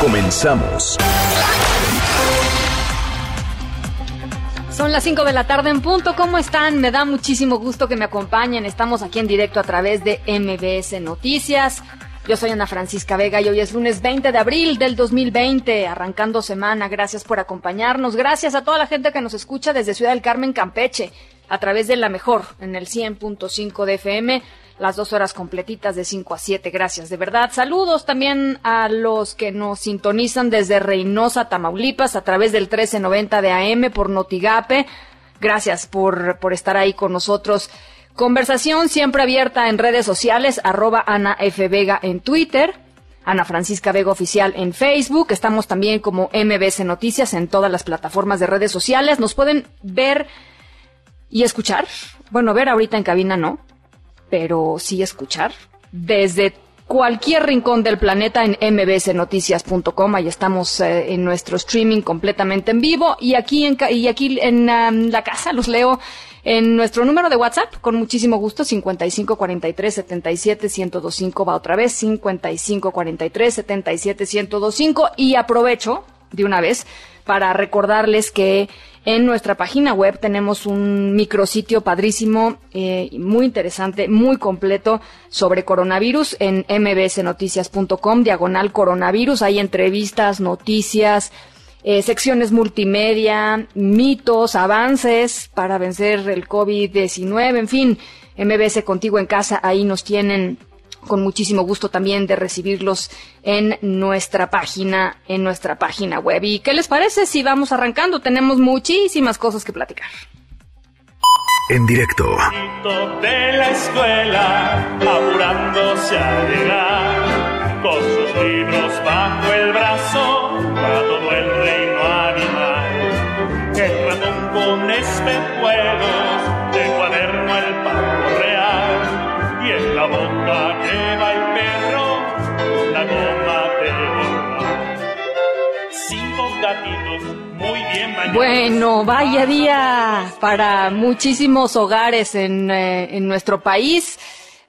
Comenzamos. Son las 5 de la tarde en punto. ¿Cómo están? Me da muchísimo gusto que me acompañen. Estamos aquí en directo a través de MBS Noticias. Yo soy Ana Francisca Vega y hoy es lunes 20 de abril del 2020, arrancando semana. Gracias por acompañarnos. Gracias a toda la gente que nos escucha desde Ciudad del Carmen, Campeche, a través de la mejor en el 100.5 de FM las dos horas completitas de 5 a 7. Gracias, de verdad. Saludos también a los que nos sintonizan desde Reynosa, Tamaulipas, a través del 1390 de AM por Notigape. Gracias por, por estar ahí con nosotros. Conversación siempre abierta en redes sociales, arroba Ana F. Vega en Twitter, Ana Francisca Vega Oficial en Facebook. Estamos también como MBS Noticias en todas las plataformas de redes sociales. Nos pueden ver y escuchar. Bueno, ver ahorita en cabina no, pero sí escuchar desde cualquier rincón del planeta en mbsnoticias.com. Ahí estamos eh, en nuestro streaming completamente en vivo y aquí en, y aquí en la casa los leo en nuestro número de WhatsApp con muchísimo gusto 5543 77 1025 va otra vez 5543 77 1025 y aprovecho de una vez para recordarles que en nuestra página web tenemos un micrositio padrísimo, eh, muy interesante, muy completo sobre coronavirus en mbsnoticias.com, diagonal coronavirus. Hay entrevistas, noticias, eh, secciones multimedia, mitos, avances para vencer el COVID-19, en fin, MBS contigo en casa, ahí nos tienen con muchísimo gusto también de recibirlos en nuestra página, en nuestra página web. ¿Y qué les parece si vamos arrancando? Tenemos muchísimas cosas que platicar. En directo. De la escuela, apurándose a llegar, con sus libros bajo el brazo, para todo el reino animal. El ratón con espejuelos, de Bueno, vaya día para muchísimos hogares en, eh, en nuestro país.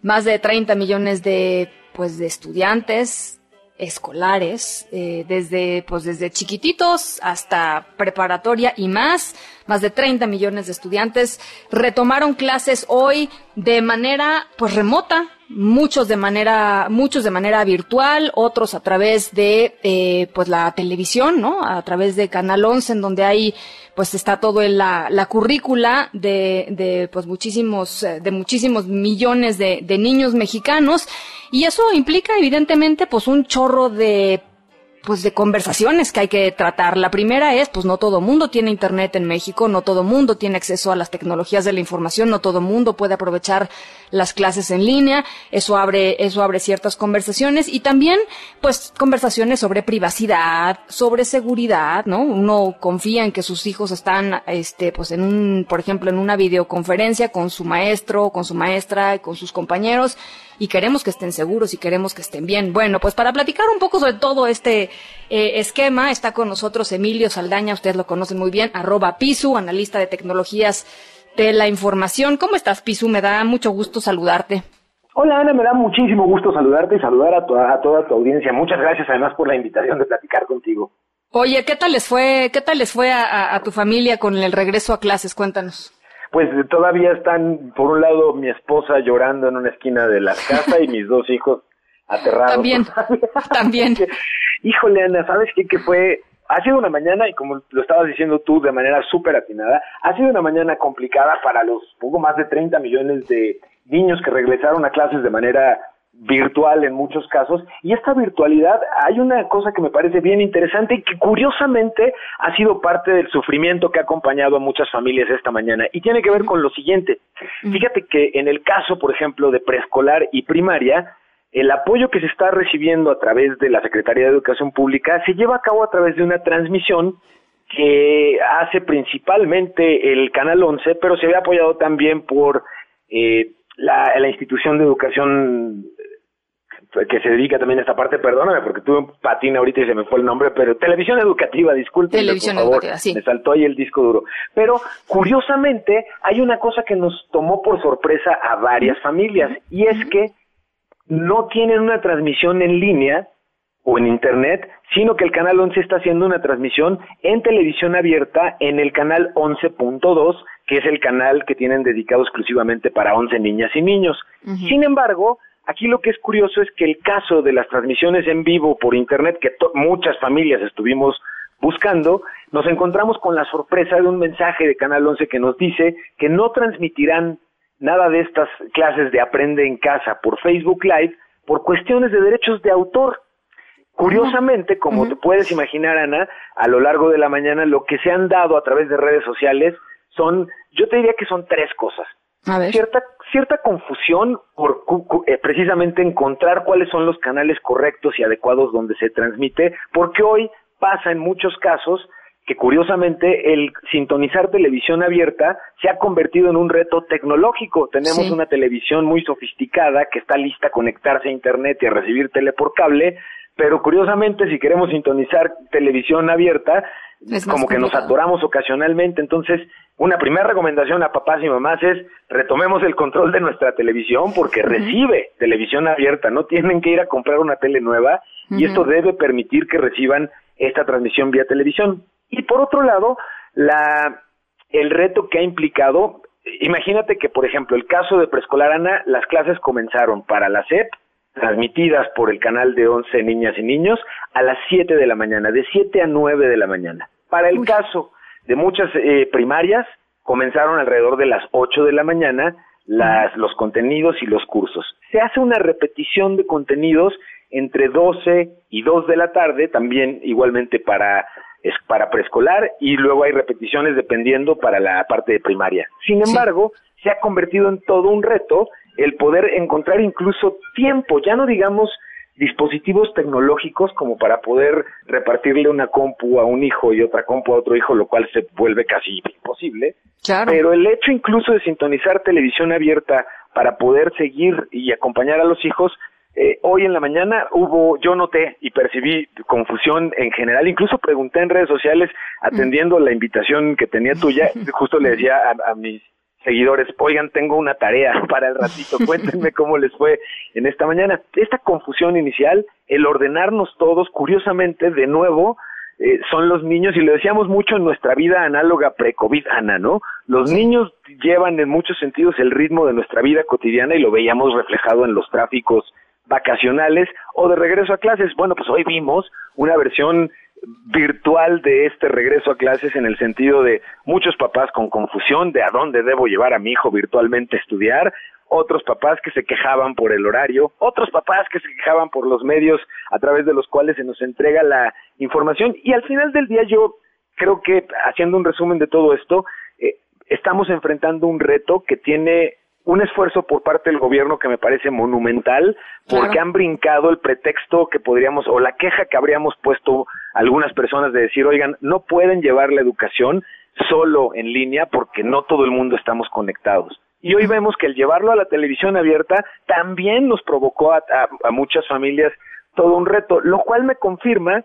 Más de 30 millones de, pues, de estudiantes escolares, eh, desde, pues, desde chiquititos hasta preparatoria y más. Más de 30 millones de estudiantes retomaron clases hoy de manera, pues, remota. Muchos de manera, muchos de manera virtual, otros a través de, eh, pues, la televisión, ¿no? A través de Canal 11, en donde hay, pues, está todo en la, la currícula de, de, pues, muchísimos, eh, de muchísimos millones de, de niños mexicanos. Y eso implica, evidentemente, pues, un chorro de pues de conversaciones que hay que tratar. La primera es, pues no todo mundo tiene internet en México, no todo mundo tiene acceso a las tecnologías de la información, no todo mundo puede aprovechar las clases en línea. Eso abre, eso abre ciertas conversaciones y también, pues, conversaciones sobre privacidad, sobre seguridad, ¿no? Uno confía en que sus hijos están, este, pues en un, por ejemplo, en una videoconferencia con su maestro, con su maestra, con sus compañeros y queremos que estén seguros y queremos que estén bien. Bueno, pues para platicar un poco sobre todo este eh, esquema está con nosotros Emilio Saldaña, ustedes lo conocen muy bien, arroba Pisu, analista de tecnologías de la información. ¿Cómo estás, Pisu? Me da mucho gusto saludarte. Hola Ana, me da muchísimo gusto saludarte y saludar a, toda, a toda tu audiencia. Muchas gracias además por la invitación de platicar contigo. Oye, ¿qué tal les fue, qué tal les fue a, a, a tu familia con el regreso a clases? Cuéntanos pues todavía están, por un lado, mi esposa llorando en una esquina de la casa y mis dos hijos aterrados. También, también. Híjole, Ana, ¿sabes qué? Que fue, ha sido una mañana, y como lo estabas diciendo tú de manera súper atinada, ha sido una mañana complicada para los poco más de 30 millones de niños que regresaron a clases de manera virtual en muchos casos. Y esta virtualidad hay una cosa que me parece bien interesante y que curiosamente ha sido parte del sufrimiento que ha acompañado a muchas familias esta mañana. Y tiene que ver con lo siguiente. Fíjate que en el caso por ejemplo de preescolar y primaria el apoyo que se está recibiendo a través de la Secretaría de Educación Pública se lleva a cabo a través de una transmisión que hace principalmente el Canal 11, pero se ve apoyado también por eh, la, la institución de educación que se dedica también a esta parte, perdóname porque tuve un patín ahorita y se me fue el nombre, pero televisión educativa, disculpe. Televisión por favor, sí. Me saltó ahí el disco duro. Pero curiosamente hay una cosa que nos tomó por sorpresa a varias familias y es que no tienen una transmisión en línea o en internet, sino que el canal 11 está haciendo una transmisión en televisión abierta en el canal 11.2, que es el canal que tienen dedicado exclusivamente para 11 niñas y niños. Sin embargo, aquí lo que es curioso es que el caso de las transmisiones en vivo por internet que muchas familias estuvimos buscando, nos encontramos con la sorpresa de un mensaje de Canal 11 que nos dice que no transmitirán nada de estas clases de aprende en casa por Facebook Live por cuestiones de derechos de autor. Curiosamente, como te puedes imaginar, Ana, a lo largo de la mañana lo que se han dado a través de redes sociales son, yo te diría que son tres cosas. A ver. Cierta, cierta confusión por eh, precisamente encontrar cuáles son los canales correctos y adecuados donde se transmite, porque hoy pasa en muchos casos que curiosamente el sintonizar televisión abierta se ha convertido en un reto tecnológico. Tenemos Sí. una televisión muy sofisticada que está lista a conectarse a internet y a recibir tele por cable, pero curiosamente si queremos sintonizar televisión abierta, Como que nos atoramos ocasionalmente. Entonces, una primera recomendación a papás y mamás es retomemos el control de nuestra televisión porque recibe televisión abierta, no tienen que ir a comprar una tele nueva y esto debe permitir que reciban esta transmisión vía televisión. Y por otro lado, la el reto que ha implicado, imagínate que por ejemplo, el caso de preescolar Ana, las clases comenzaron para la SEP transmitidas por el canal de 11 niñas y niños a las 7 de la mañana, de 7 a 9 de la mañana. Para el caso de muchas eh, primarias, comenzaron alrededor de las 8 de la mañana las, los contenidos y los cursos. Se hace una repetición de contenidos entre 12 y 2 de la tarde, también igualmente para, es para preescolar, y luego hay repeticiones dependiendo para la parte de primaria. Sin embargo, se ha convertido en todo un reto el poder encontrar incluso tiempo, ya no digamos dispositivos tecnológicos como para poder repartirle una compu a un hijo y otra compu a otro hijo, lo cual se vuelve casi imposible. Claro. Pero el hecho incluso de sintonizar televisión abierta para poder seguir y acompañar a los hijos, eh, hoy en la mañana hubo, yo noté y percibí confusión en general, incluso pregunté en redes sociales, atendiendo la invitación que tenía tuya, justo le decía a, a mis seguidores, oigan, tengo una tarea para el ratito, cuéntenme cómo les fue en esta mañana. Esta confusión inicial, el ordenarnos todos, curiosamente, de nuevo, eh, son los niños, y lo decíamos mucho en nuestra vida análoga pre-COVID, Ana, ¿no? Los niños llevan en muchos sentidos el ritmo de nuestra vida cotidiana y lo veíamos reflejado en los tráficos vacacionales o de regreso a clases. Bueno, pues hoy vimos una versión virtual de este regreso a clases en el sentido de muchos papás con confusión de a dónde debo llevar a mi hijo virtualmente a estudiar, otros papás que se quejaban por el horario, otros papás que se quejaban por los medios a través de los cuales se nos entrega la información. Y al final del día yo creo que haciendo un resumen de todo esto, eh, estamos enfrentando un reto que tiene un esfuerzo por parte del gobierno que me parece monumental porque Claro. han brincado el pretexto que podríamos o la queja que habríamos puesto algunas personas de decir, oigan, no pueden llevar la educación solo en línea porque no todo el mundo estamos conectados. Y hoy vemos que el llevarlo a la televisión abierta también nos provocó a, a- a muchas familias todo un reto, lo cual me confirma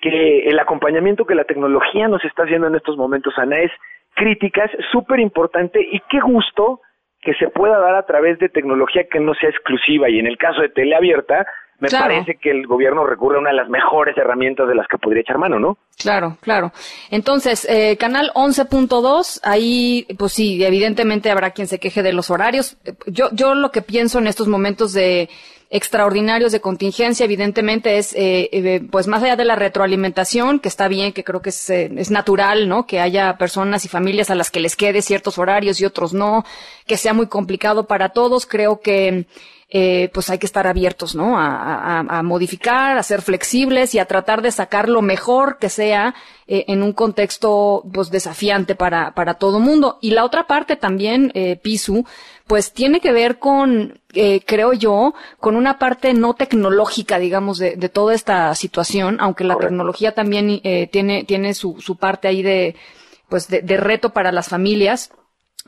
que el acompañamiento que la tecnología nos está haciendo en estos momentos, Ana, es crítica, es súper importante y qué gusto que se pueda dar a través de tecnología que no sea exclusiva. Y en el caso de teleabierta, me Claro. parece que el gobierno recurre a una de las mejores herramientas de las que podría echar mano, ¿no? Claro, claro. Entonces, eh, canal 11.2, ahí, pues sí, evidentemente habrá quien se queje de los horarios. Eh, Yo, yo lo que pienso en estos momentos de extraordinarios de contingencia, evidentemente es, eh, eh, pues más allá de la retroalimentación, que está bien, que creo que es, eh, es natural, ¿no? Que haya personas y familias a las que les quede ciertos horarios y otros no, que sea muy complicado para todos. Creo que eh, pues hay que estar abiertos, ¿no? A, a, modificar, a ser flexibles y a tratar de sacar lo mejor que sea eh, en un contexto, pues, desafiante para, para todo mundo. Y la otra parte también, eh, Pisu, pues tiene que ver con, eh, creo yo, con una parte no tecnológica, digamos, de, de toda esta situación, aunque la tecnología también eh, tiene, tiene su, su parte ahí de, pues, de, de reto para las familias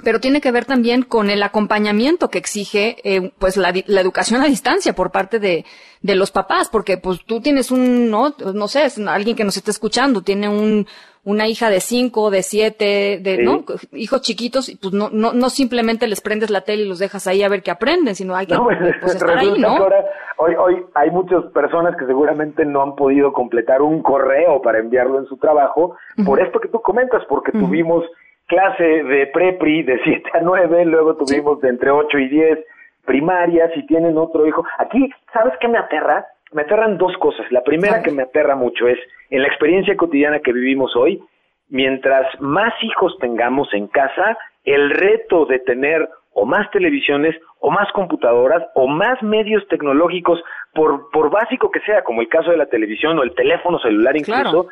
pero tiene que ver también con el acompañamiento que exige eh, pues la, la, educación a distancia por parte de, de, los papás, porque pues tú tienes un, no, no sé, es alguien que nos está escuchando, tiene un, una hija de cinco, de siete, de, ¿no? Hijos chiquitos, y pues no, no, no simplemente les prendes la tele y los dejas ahí a ver qué aprenden, sino hay que no, pues, pues estar ahí, ¿no? Ahora, hoy, hoy hay muchas personas que seguramente no han podido completar un correo para enviarlo en su trabajo, por esto que tú comentas, porque tuvimos clase de prepri de 7 a 9, luego tuvimos de entre 8 y 10 primarias si tienen otro hijo. Aquí, ¿sabes qué me aterra? Me aterran dos cosas. La primera que me aterra mucho es, en la experiencia cotidiana que vivimos hoy, mientras más hijos tengamos en casa, el reto de tener o más televisiones o más computadoras o más medios tecnológicos, por, por básico que sea, como el caso de la televisión o el teléfono celular incluso,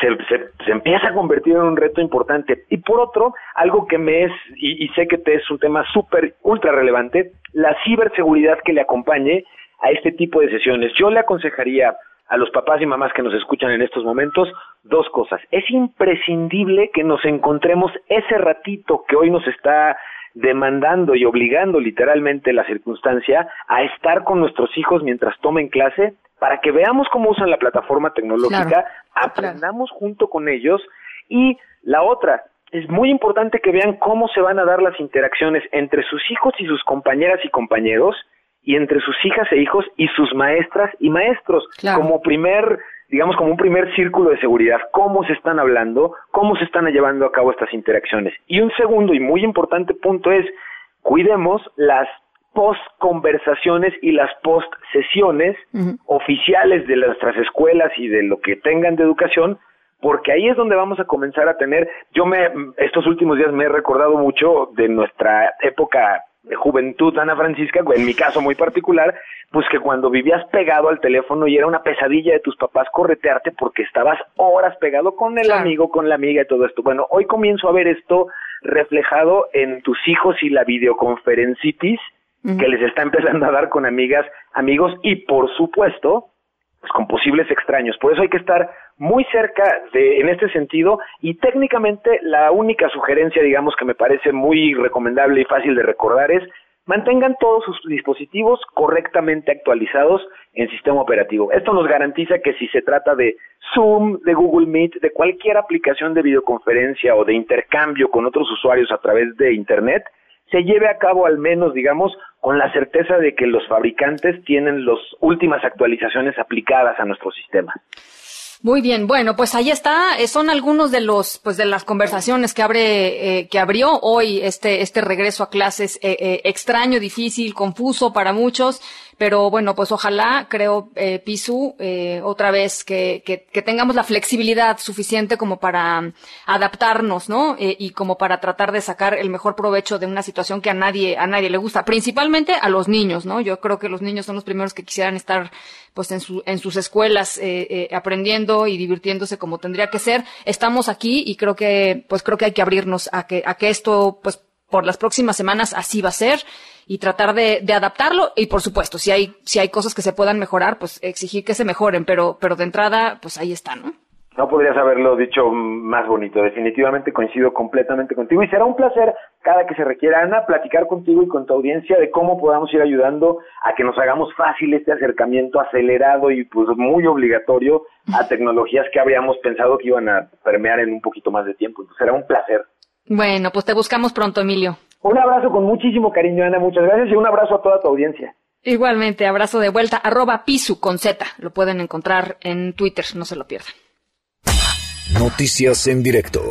se, se, empieza a convertir en un reto importante. Y por otro, algo que me es, y, sé que te es un tema súper, ultra relevante, la ciberseguridad que le acompañe a este tipo de sesiones. Yo le aconsejaría a los papás y mamás que nos escuchan en estos momentos dos cosas. Es imprescindible que nos encontremos ese ratito que hoy nos está demandando y obligando literalmente la circunstancia a estar con nuestros hijos mientras tomen clase para que veamos cómo usan la plataforma tecnológica, aprendamos junto con ellos. Y la otra, es muy importante que vean cómo se van a dar las interacciones entre sus hijos y sus compañeras y compañeros y entre sus hijas e hijos y sus maestras y maestros como primer digamos como un primer círculo de seguridad, cómo se están hablando, cómo se están llevando a cabo estas interacciones. Y un segundo y muy importante punto es cuidemos las post conversaciones y las post sesiones oficiales de nuestras escuelas y de lo que tengan de educación porque ahí es donde vamos a comenzar a tener yo me estos últimos días me he recordado mucho de nuestra época de juventud Ana Francisca en mi caso muy particular pues que cuando vivías pegado al teléfono y era una pesadilla de tus papás corretearte porque estabas horas pegado con el amigo con la amiga y todo esto. Bueno hoy comienzo a ver esto reflejado en tus hijos y la videoconferencitis que les está empezando a dar con amigas, amigos y por supuesto, pues con posibles extraños. Por eso hay que estar muy cerca de, en este sentido, y técnicamente la única sugerencia, digamos, que me parece muy recomendable y fácil de recordar es mantengan todos sus dispositivos correctamente actualizados en sistema operativo. Esto nos garantiza que si se trata de Zoom, de Google Meet, de cualquier aplicación de videoconferencia o de intercambio con otros usuarios a través de Internet, se lleve a cabo al menos, digamos, con la certeza de que los fabricantes tienen las últimas actualizaciones aplicadas a nuestro sistema. Muy bien, bueno, pues ahí está, eh, son algunos de los, pues de las conversaciones que abre, eh, que abrió hoy este, este regreso a clases eh, extraño, difícil, confuso para muchos, pero bueno, pues ojalá, creo, eh, Pisu, eh, otra vez que, que, que, tengamos la flexibilidad suficiente como para um, adaptarnos, ¿no? Eh, y como para tratar de sacar el mejor provecho de una situación que a nadie, a nadie le gusta, principalmente a los niños, ¿no? Yo creo que los niños son los primeros que quisieran estar, pues, en su, en sus escuelas, eh, eh, aprendiendo y divirtiéndose como tendría que ser. Estamos aquí y creo que, pues, creo que hay que abrirnos a que, a que esto, pues, por las próximas semanas así va a ser y tratar de, de, adaptarlo. Y por supuesto si hay si hay cosas que se puedan mejorar pues exigir que se mejoren pero pero de entrada pues ahí está no no podrías haberlo dicho más bonito. Definitivamente coincido completamente contigo y será un placer cada que se requiera Ana platicar contigo y con tu audiencia de cómo podamos ir ayudando a que nos hagamos fácil este acercamiento acelerado y pues muy obligatorio a tecnologías que habíamos pensado que iban a permear en un poquito más de tiempo. Entonces será un placer. Bueno pues te buscamos pronto Emilio un abrazo con muchísimo cariño, Ana. Muchas gracias y un abrazo a toda tu audiencia. Igualmente, abrazo de vuelta, arroba pisu con Z. Lo pueden encontrar en Twitter, no se lo pierdan. Noticias en directo.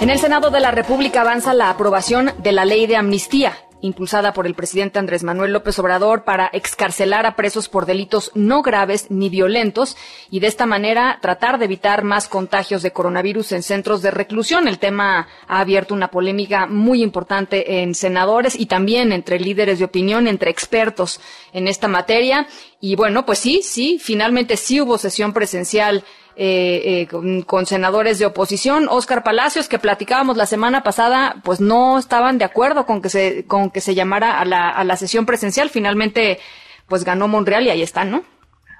En el Senado de la República avanza la aprobación de la ley de amnistía. Impulsada por el presidente Andrés Manuel López Obrador para excarcelar a presos por delitos no graves ni violentos y de esta manera tratar de evitar más contagios de coronavirus en centros de reclusión. El tema ha abierto una polémica muy importante en senadores y también entre líderes de opinión, entre expertos en esta materia. Y bueno, pues sí, sí, finalmente sí hubo sesión presencial eh, eh, con, senadores de oposición. Oscar Palacios, que platicábamos la semana pasada, pues no estaban de acuerdo con que se, con que se llamara a la, a la sesión presencial. Finalmente, pues ganó Monreal y ahí están, ¿no?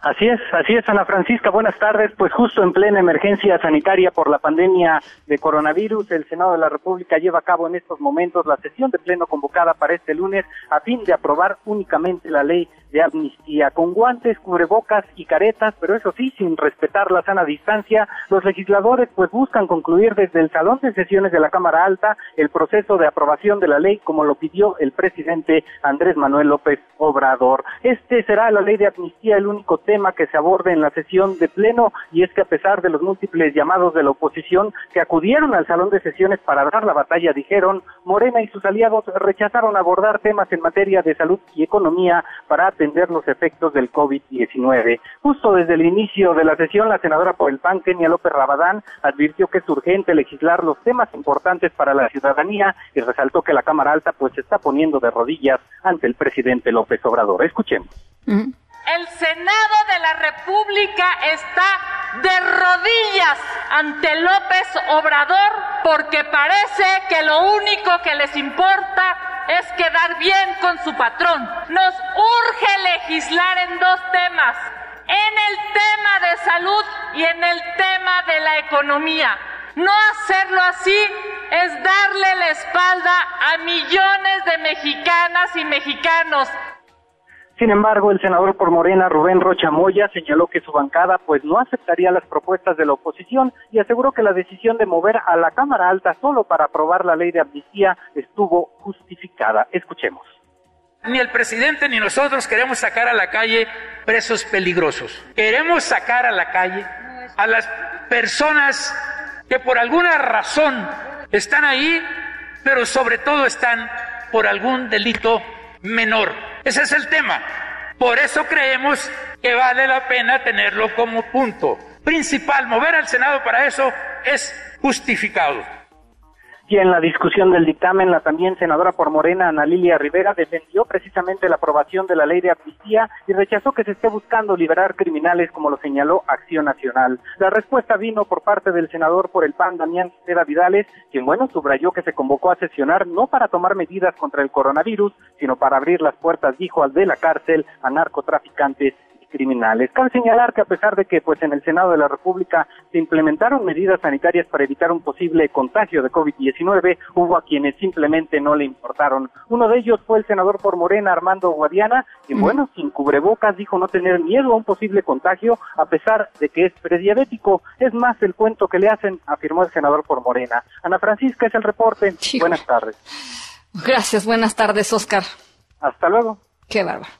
Así es, así es, Ana Francisca. Buenas tardes. Pues justo en plena emergencia sanitaria por la pandemia de coronavirus, el Senado de la República lleva a cabo en estos momentos la sesión de pleno convocada para este lunes a fin de aprobar únicamente la ley de amnistía, con guantes, cubrebocas y caretas, pero eso sí, sin respetar la sana distancia, los legisladores pues buscan concluir desde el salón de sesiones de la Cámara Alta el proceso de aprobación de la ley como lo pidió el presidente Andrés Manuel López Obrador. Este será la ley de amnistía el único tema que se aborde en la sesión de pleno y es que a pesar de los múltiples llamados de la oposición que acudieron al salón de sesiones para dar la batalla, dijeron, Morena y sus aliados rechazaron abordar temas en materia de salud y economía para atender los efectos del COVID-19. Justo desde el inicio de la sesión, la senadora por el PAN, Kenia López Rabadán, advirtió que es urgente legislar los temas importantes para la ciudadanía y resaltó que la Cámara Alta pues se está poniendo de rodillas ante el presidente López Obrador. Escuchemos. El Senado de la República está de rodillas ante López Obrador porque parece que lo único que les importa es quedar bien con su patrón. Nos urge legislar en dos temas, en el tema de salud y en el tema de la economía. No hacerlo así es darle la espalda a millones de mexicanas y mexicanos sin embargo, el senador por Morena, Rubén Rocha Moya, señaló que su bancada pues no aceptaría las propuestas de la oposición y aseguró que la decisión de mover a la Cámara Alta solo para aprobar la ley de amnistía estuvo justificada. Escuchemos. Ni el presidente ni nosotros queremos sacar a la calle presos peligrosos. Queremos sacar a la calle a las personas que por alguna razón están ahí, pero sobre todo están por algún delito menor. Ese es el tema. Por eso creemos que vale la pena tenerlo como punto principal. Mover al Senado para eso es justificado. Y en la discusión del dictamen, la también senadora por Morena, Ana Lilia Rivera, defendió precisamente la aprobación de la ley de amnistía y rechazó que se esté buscando liberar criminales, como lo señaló Acción Nacional. La respuesta vino por parte del senador por el PAN, Damián Seda Vidales, quien, bueno, subrayó que se convocó a sesionar no para tomar medidas contra el coronavirus, sino para abrir las puertas, dijo, al de la cárcel a narcotraficantes criminales. Cabe señalar que a pesar de que pues en el Senado de la República se implementaron medidas sanitarias para evitar un posible contagio de COVID-19, hubo a quienes simplemente no le importaron. Uno de ellos fue el senador por Morena, Armando Guadiana, quien bueno, sin cubrebocas dijo no tener miedo a un posible contagio a pesar de que es prediabético. Es más el cuento que le hacen, afirmó el senador por Morena. Ana Francisca es el reporte. Buenas tardes. Gracias, buenas tardes, Oscar. Hasta luego. Qué bárbaro.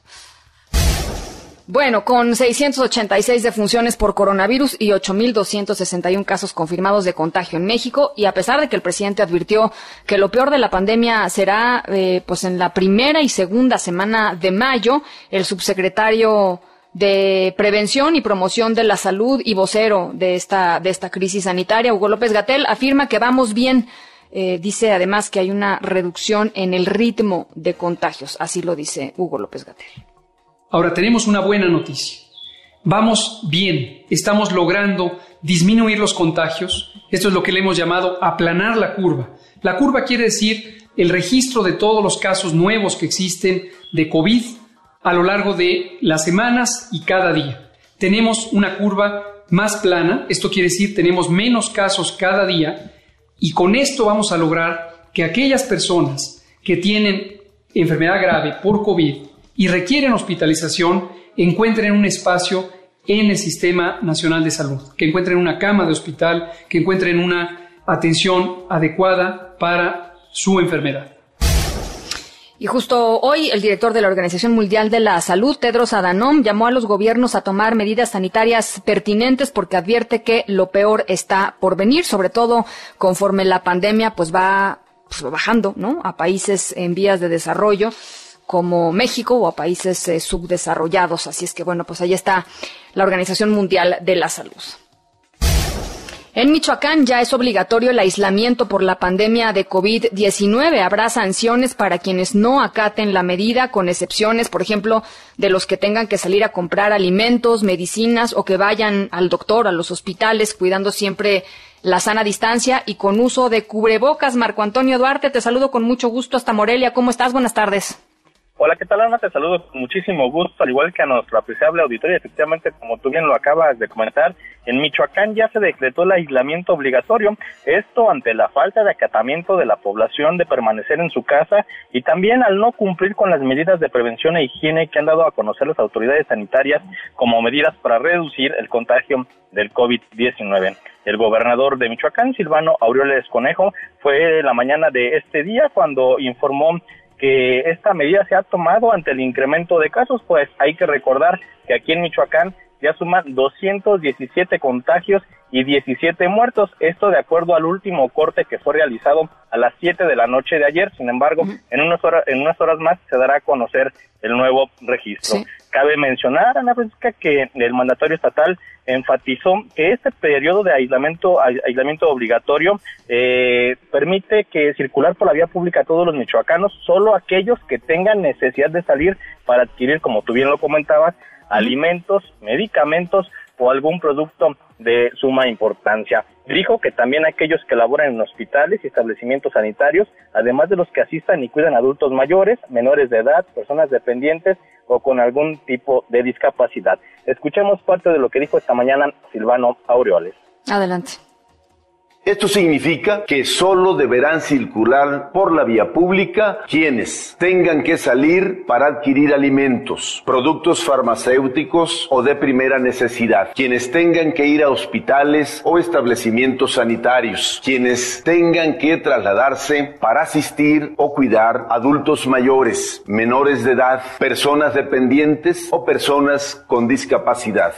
Bueno, con 686 defunciones por coronavirus y 8.261 casos confirmados de contagio en México, y a pesar de que el presidente advirtió que lo peor de la pandemia será eh, pues en la primera y segunda semana de mayo, el subsecretario de Prevención y Promoción de la Salud y vocero de esta, de esta crisis sanitaria, Hugo López Gatel, afirma que vamos bien. Eh, dice además que hay una reducción en el ritmo de contagios. Así lo dice Hugo López Gatel. Ahora tenemos una buena noticia. Vamos bien, estamos logrando disminuir los contagios. Esto es lo que le hemos llamado aplanar la curva. La curva quiere decir el registro de todos los casos nuevos que existen de COVID a lo largo de las semanas y cada día. Tenemos una curva más plana, esto quiere decir tenemos menos casos cada día y con esto vamos a lograr que aquellas personas que tienen enfermedad grave por COVID y requieren hospitalización encuentren un espacio en el Sistema Nacional de Salud, que encuentren una cama de hospital, que encuentren una atención adecuada para su enfermedad. Y justo hoy el director de la Organización Mundial de la Salud, Tedros Adhanom, llamó a los gobiernos a tomar medidas sanitarias pertinentes porque advierte que lo peor está por venir, sobre todo conforme la pandemia pues va pues, bajando, ¿no? A países en vías de desarrollo como México o a países eh, subdesarrollados. Así es que bueno, pues ahí está la Organización Mundial de la Salud. En Michoacán ya es obligatorio el aislamiento por la pandemia de COVID-19. Habrá sanciones para quienes no acaten la medida, con excepciones, por ejemplo, de los que tengan que salir a comprar alimentos, medicinas o que vayan al doctor, a los hospitales, cuidando siempre la sana distancia y con uso de cubrebocas. Marco Antonio Duarte, te saludo con mucho gusto hasta Morelia. ¿Cómo estás? Buenas tardes. Hola, ¿qué tal Ana? Te saludo con muchísimo gusto, al igual que a nuestro apreciable auditorio. Efectivamente, como tú bien lo acabas de comentar, en Michoacán ya se decretó el aislamiento obligatorio, esto ante la falta de acatamiento de la población de permanecer en su casa y también al no cumplir con las medidas de prevención e higiene que han dado a conocer las autoridades sanitarias como medidas para reducir el contagio del COVID-19. El gobernador de Michoacán, Silvano Aureoles Conejo, fue la mañana de este día cuando informó que esta medida se ha tomado ante el incremento de casos, pues hay que recordar que aquí en Michoacán ya suman 217 contagios y 17 muertos. Esto de acuerdo al último corte que fue realizado a las 7 de la noche de ayer. Sin embargo, en, unas horas, en unas horas más se dará a conocer el nuevo registro. Cabe mencionar, Ana Francisca, que el mandatario estatal enfatizó que este periodo de aislamiento, aislamiento obligatorio eh, permite que circular por la vía pública a todos los michoacanos, solo aquellos que tengan necesidad de salir para adquirir, como tú bien lo comentabas, alimentos, medicamentos o algún producto de suma importancia. Dijo que también aquellos que laboran en hospitales y establecimientos sanitarios, además de los que asistan y cuidan adultos mayores, menores de edad, personas dependientes o con algún tipo de discapacidad. Escuchemos parte de lo que dijo esta mañana Silvano Aureoles. Adelante. Esto significa que solo deberán circular por la vía pública quienes tengan que salir para adquirir alimentos, productos farmacéuticos o de primera necesidad, quienes tengan que ir a hospitales o establecimientos sanitarios, quienes tengan que trasladarse para asistir o cuidar adultos mayores, menores de edad, personas dependientes o personas con discapacidad.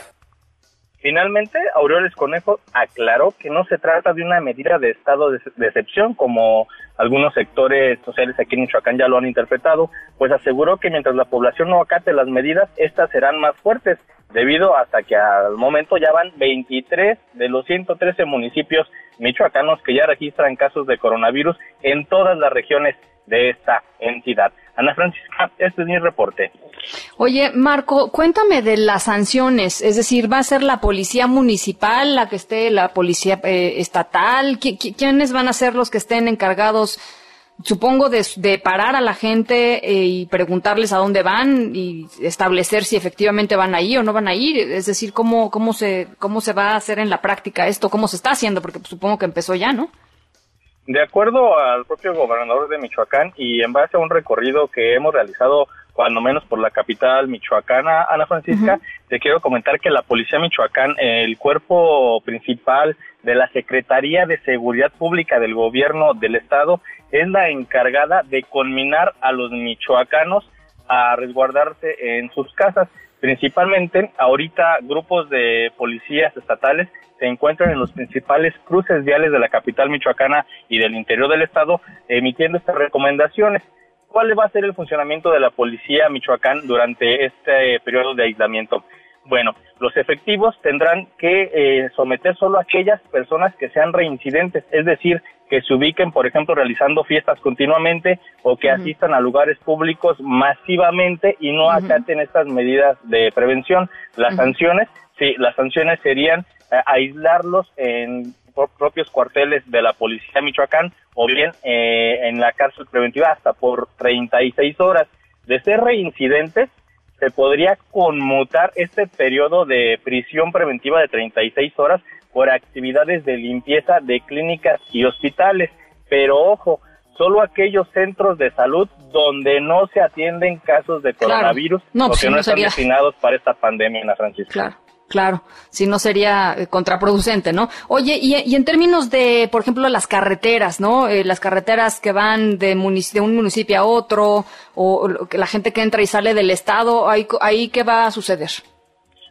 Finalmente, Aureoles Conejo aclaró que no se trata de una medida de estado de, excepción, como algunos sectores sociales aquí en Michoacán ya lo han interpretado, pues aseguró que mientras la población no acate las medidas, estas serán más fuertes, debido hasta que al momento ya van 23 de los 113 municipios michoacanos que ya registran casos de coronavirus en todas las regiones de esta entidad. Ana Francisca, este es mi reporte. Oye, Marco, cuéntame de las sanciones, es decir, ¿va a ser la policía municipal, la que esté, la policía eh, estatal? ¿Quiénes van a ser los que estén encargados, supongo, de, parar a la gente eh, y preguntarles a dónde van y establecer si efectivamente van a o no van a ir? Es decir, ¿cómo, cómo, se, cómo se va a hacer en la práctica esto? ¿Cómo se está haciendo? Porque supongo que empezó ya, ¿no? De acuerdo al propio gobernador de Michoacán y en base a un recorrido que hemos realizado cuando menos por la capital michoacana, Ana Francisca, te quiero comentar que la Policía Michoacán, el cuerpo principal de la Secretaría de Seguridad Pública del Gobierno del Estado, es la encargada de conminar a los michoacanos a resguardarse en sus casas. Principalmente, ahorita grupos de policías estatales se encuentran en los principales cruces viales de la capital michoacana y del interior del estado emitiendo estas recomendaciones. ¿Cuál va a ser el funcionamiento de la policía Michoacán durante este periodo de aislamiento? Bueno, los efectivos tendrán que eh, someter solo a aquellas personas que sean reincidentes, es decir, que se ubiquen, por ejemplo, realizando fiestas continuamente o que asistan a lugares públicos masivamente y no acaten estas medidas de prevención. Las sanciones, sí, las sanciones serían eh, aislarlos en propios cuarteles de la policía de Michoacán o bien eh, en la cárcel preventiva hasta por 36 horas. De ser reincidentes, se podría conmutar este periodo de prisión preventiva de 36 horas por actividades de limpieza de clínicas y hospitales. Pero ojo, solo aquellos centros de salud donde no se atienden casos de coronavirus o pues que no, están destinados para esta pandemia, Ana Francisca. Claro. Claro, si no sería eh, contraproducente, ¿no? Oye, y, en términos de, por ejemplo, las carreteras, ¿no? Eh, las carreteras que van de, de, un municipio a otro, o, la gente que entra y sale del estado, ¿ahí, ahí qué va a suceder?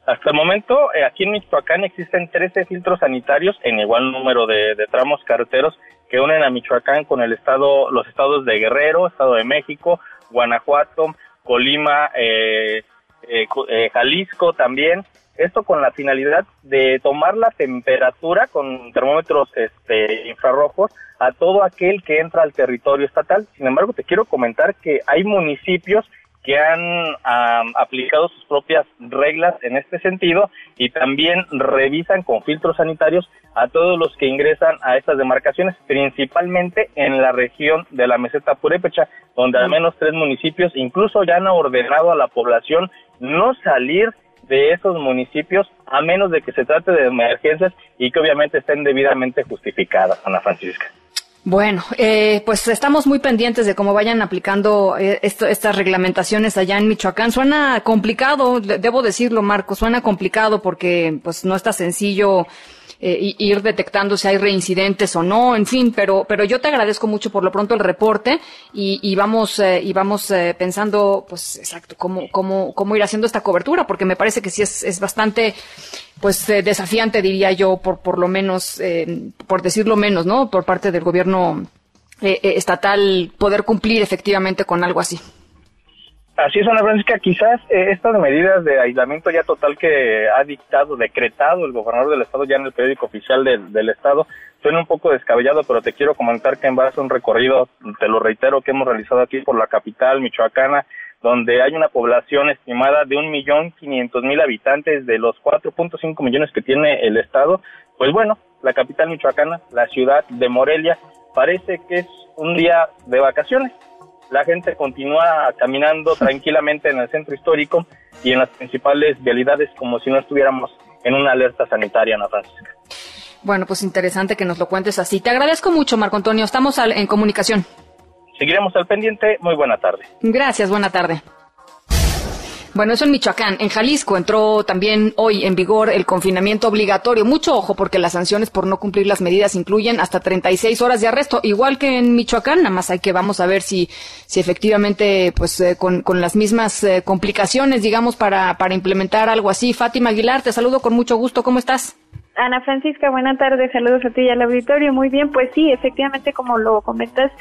Hasta el momento, eh, aquí en Michoacán existen 13 filtros sanitarios en igual número de, de tramos carreteros que unen a Michoacán con el estado, los estados de Guerrero, Estado de México, Guanajuato, Colima, eh, eh, eh, Jalisco también. Esto con la finalidad de tomar la temperatura con termómetros este, infrarrojos a todo aquel que entra al territorio estatal. Sin embargo, te quiero comentar que hay municipios que han aplicado sus propias reglas en este sentido y también revisan con filtros sanitarios a todos los que ingresan a estas demarcaciones, principalmente en la región de la meseta purépecha, donde al menos tres municipios incluso ya han ordenado a la población no salir de esos municipios a menos de que se trate de emergencias y que obviamente estén debidamente justificadas, Ana Francisca. Bueno, eh, pues estamos muy pendientes de cómo vayan aplicando eh, estas reglamentaciones allá en Michoacán. Suena complicado, debo decirlo, Marco, suena complicado porque pues no está sencillo eh, ir detectando si hay reincidentes o no, en fin, pero, pero yo te agradezco mucho por lo pronto el reporte y, y vamos, eh, y vamos eh, pensando, pues, exacto, cómo, cómo, cómo ir haciendo esta cobertura, porque me parece que sí es, es bastante, pues, desafiante, diría yo, por, por lo menos, por decirlo menos, ¿no? Por parte del gobierno estatal poder cumplir efectivamente con algo así. Así es, Ana Francisca, quizás eh, estas medidas de aislamiento ya total que ha dictado, decretado el gobernador del estado ya en el periódico oficial del, estado, suena un poco descabellado, pero te quiero comentar que en base a un recorrido, te lo reitero, que hemos realizado aquí por la capital michoacana, donde hay una población estimada de un millón quinientos mil habitantes de los 4.5 millones que tiene el estado, pues bueno, la capital michoacana, la ciudad de Morelia, parece que es un día de vacaciones la gente continúa caminando tranquilamente en el centro histórico y en las principales vialidades como si no estuviéramos en una alerta sanitaria, Ana Francisca. Bueno, pues interesante que nos lo cuentes así. Te agradezco mucho, Marco Antonio. Estamos en comunicación. Seguiremos al pendiente. Muy buena tarde. Gracias, buena tarde. Bueno, eso en Michoacán. En Jalisco entró también hoy en vigor el confinamiento obligatorio. Mucho ojo porque las sanciones por no cumplir las medidas incluyen hasta 36 horas de arresto, igual que en Michoacán. Nada más hay que vamos a ver si, si efectivamente, pues eh, con, con, las mismas eh, complicaciones, digamos, para, para implementar algo así. Fátima Aguilar, te saludo con mucho gusto. ¿Cómo estás? Ana Francisca, buenas tardes, saludos a ti y al auditorio. Muy bien, pues sí, efectivamente, como lo comentas,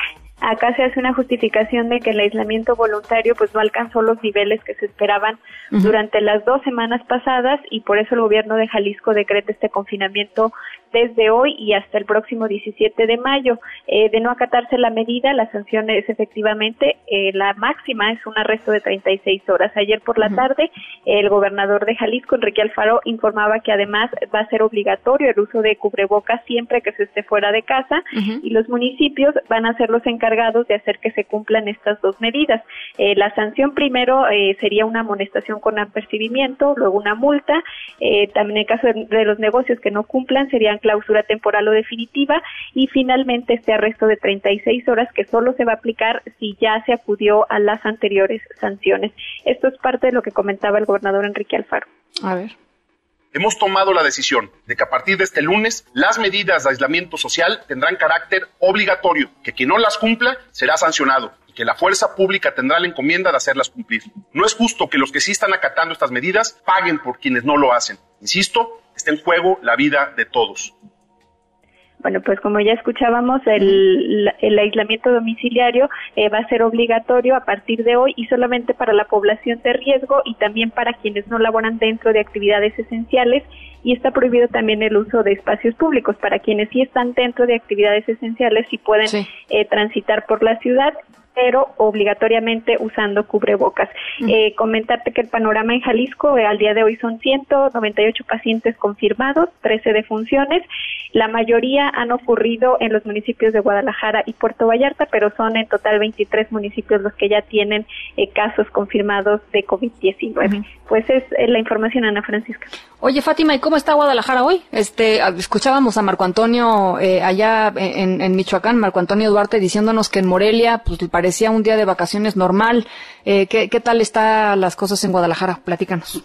Acá se hace una justificación de que el aislamiento voluntario pues no alcanzó los niveles que se esperaban durante las dos semanas pasadas y por eso el gobierno de Jalisco decreta este confinamiento desde hoy y hasta el próximo 17 de mayo. Eh, de no acatarse la medida, la sanción es efectivamente eh, la máxima, es un arresto de 36 horas. Ayer por la tarde, el gobernador de Jalisco, Enrique Alfaro, informaba que además va a ser obligatorio el uso de cubrebocas siempre que se esté fuera de casa y los municipios van a ser los encargados de hacer que se cumplan estas dos medidas. Eh, la sanción primero sería una amonestación con apercibimiento, luego una multa. también en el caso de los negocios que no cumplan serían clausura temporal o definitiva y finalmente este arresto de 36 horas que solo se va a aplicar si ya se acudió a las anteriores sanciones. Esto es parte de lo que comentaba el gobernador Enrique Alfaro. A ver. Hemos tomado la decisión de que a partir de este lunes las medidas de aislamiento social tendrán carácter obligatorio, que quien no las cumpla será sancionado y que la fuerza pública tendrá la encomienda de hacerlas cumplir. No es justo que los que sí están acatando estas medidas paguen por quienes no lo hacen. Insisto, está en juego la vida de todos. Bueno, pues como ya escuchábamos, el, aislamiento domiciliario eh, va a ser obligatorio a partir de hoy y solamente para la población de riesgo y también para quienes no laboran dentro de actividades esenciales y está prohibido también el uso de espacios públicos. Para quienes sí están dentro de actividades esenciales y pueden eh, transitar por la ciudad pero obligatoriamente usando cubrebocas. Eh, comentarte que el panorama en Jalisco eh, al día de hoy son 198 pacientes confirmados, 13 defunciones. La mayoría han ocurrido en los municipios de Guadalajara y Puerto Vallarta, pero son en total 23 municipios los que ya tienen eh, casos confirmados de COVID-19. Pues es la información, Ana Francisca. Oye, Fátima, ¿y cómo está Guadalajara hoy? Este, escuchábamos a Marco Antonio allá en, en, Michoacán, Marco Antonio Duarte, diciéndonos que en Morelia, pues parecía un día de vacaciones normal. Eh, ¿qué, tal están las cosas en Guadalajara? Platícanos.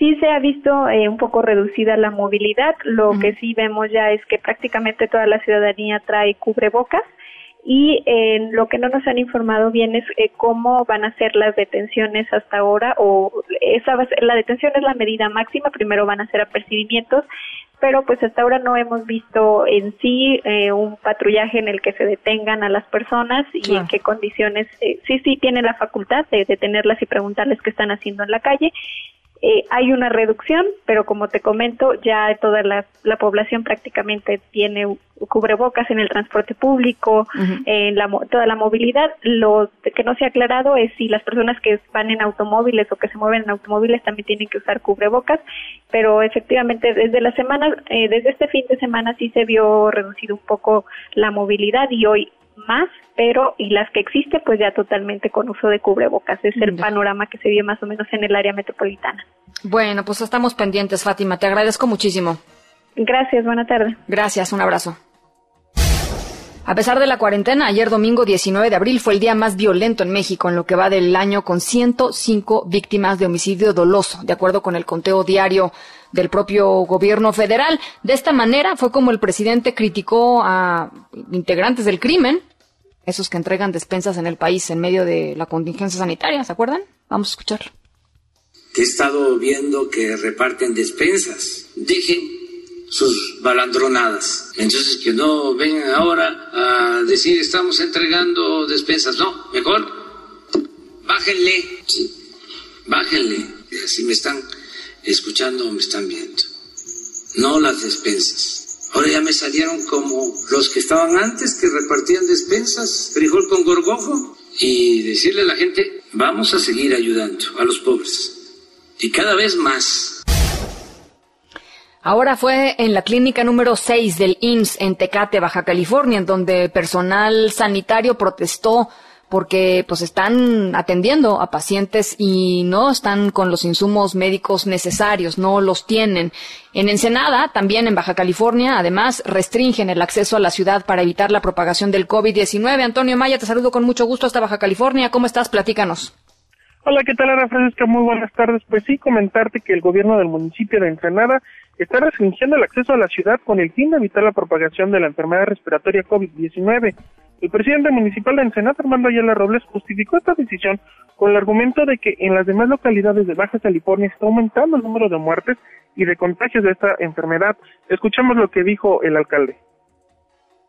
Sí se ha visto eh, un poco reducida la movilidad. Lo que sí vemos ya es que prácticamente toda la ciudadanía trae cubrebocas y eh, lo que no nos han informado bien es eh, cómo van a ser las detenciones hasta ahora o esa la detención es la medida máxima, primero van a ser apercibimientos, pero pues hasta ahora no hemos visto en sí eh, un patrullaje en el que se detengan a las personas y en qué condiciones, sí, sí tienen la facultad de detenerlas y preguntarles qué están haciendo en la calle eh, hay una reducción, pero como te comento, ya toda la, población prácticamente tiene cubrebocas en el transporte público, en la, toda la movilidad. Lo que no se ha aclarado es si las personas que van en automóviles o que se mueven en automóviles también tienen que usar cubrebocas, pero efectivamente desde la semana, eh, desde este fin de semana sí se vio reducido un poco la movilidad y hoy más, pero y las que existen pues ya totalmente con uso de cubrebocas. Es el panorama que se vio más o menos en el área metropolitana. Bueno, pues estamos pendientes, Fátima. Te agradezco muchísimo. Gracias, buena tarde. Gracias, un abrazo. A pesar de la cuarentena, ayer domingo 19 de abril fue el día más violento en México en lo que va del año con 105 víctimas de homicidio doloso, de acuerdo con el conteo diario del propio gobierno federal. De esta manera fue como el presidente criticó a integrantes del crimen, esos que entregan despensas en el país en medio de la contingencia sanitaria, ¿se acuerdan? Vamos a escucharlo. he estado viendo que reparten despensas. Dejen sus balandronadas. Entonces que no vengan ahora a decir estamos entregando despensas. No, mejor bájenle, bájenle. Así me están escuchando o me están viendo. No las despensas. Ahora ya me salieron como los que estaban antes, que repartían despensas, frijol con gorgojo, y decirle a la gente, vamos a seguir ayudando a los pobres. Y cada vez más. Ahora fue en la clínica número 6 del IMSS en Tecate, Baja California, en donde personal sanitario protestó porque pues están atendiendo a pacientes y no están con los insumos médicos necesarios, no los tienen. En Ensenada, también en Baja California, además restringen el acceso a la ciudad para evitar la propagación del COVID-19. Antonio Maya, te saludo con mucho gusto hasta Baja California. ¿Cómo estás? Platícanos. Hola, ¿qué tal Ana Francisca? Muy buenas tardes. Pues sí, comentarte que el gobierno del municipio de Ensenada está restringiendo el acceso a la ciudad con el fin de evitar la propagación de la enfermedad respiratoria COVID-19. El presidente municipal de Ensenada, Armando Ayala Robles, justificó esta decisión con el argumento de que en las demás localidades de Baja California está aumentando el número de muertes y de contagios de esta enfermedad. Escuchamos lo que dijo el alcalde.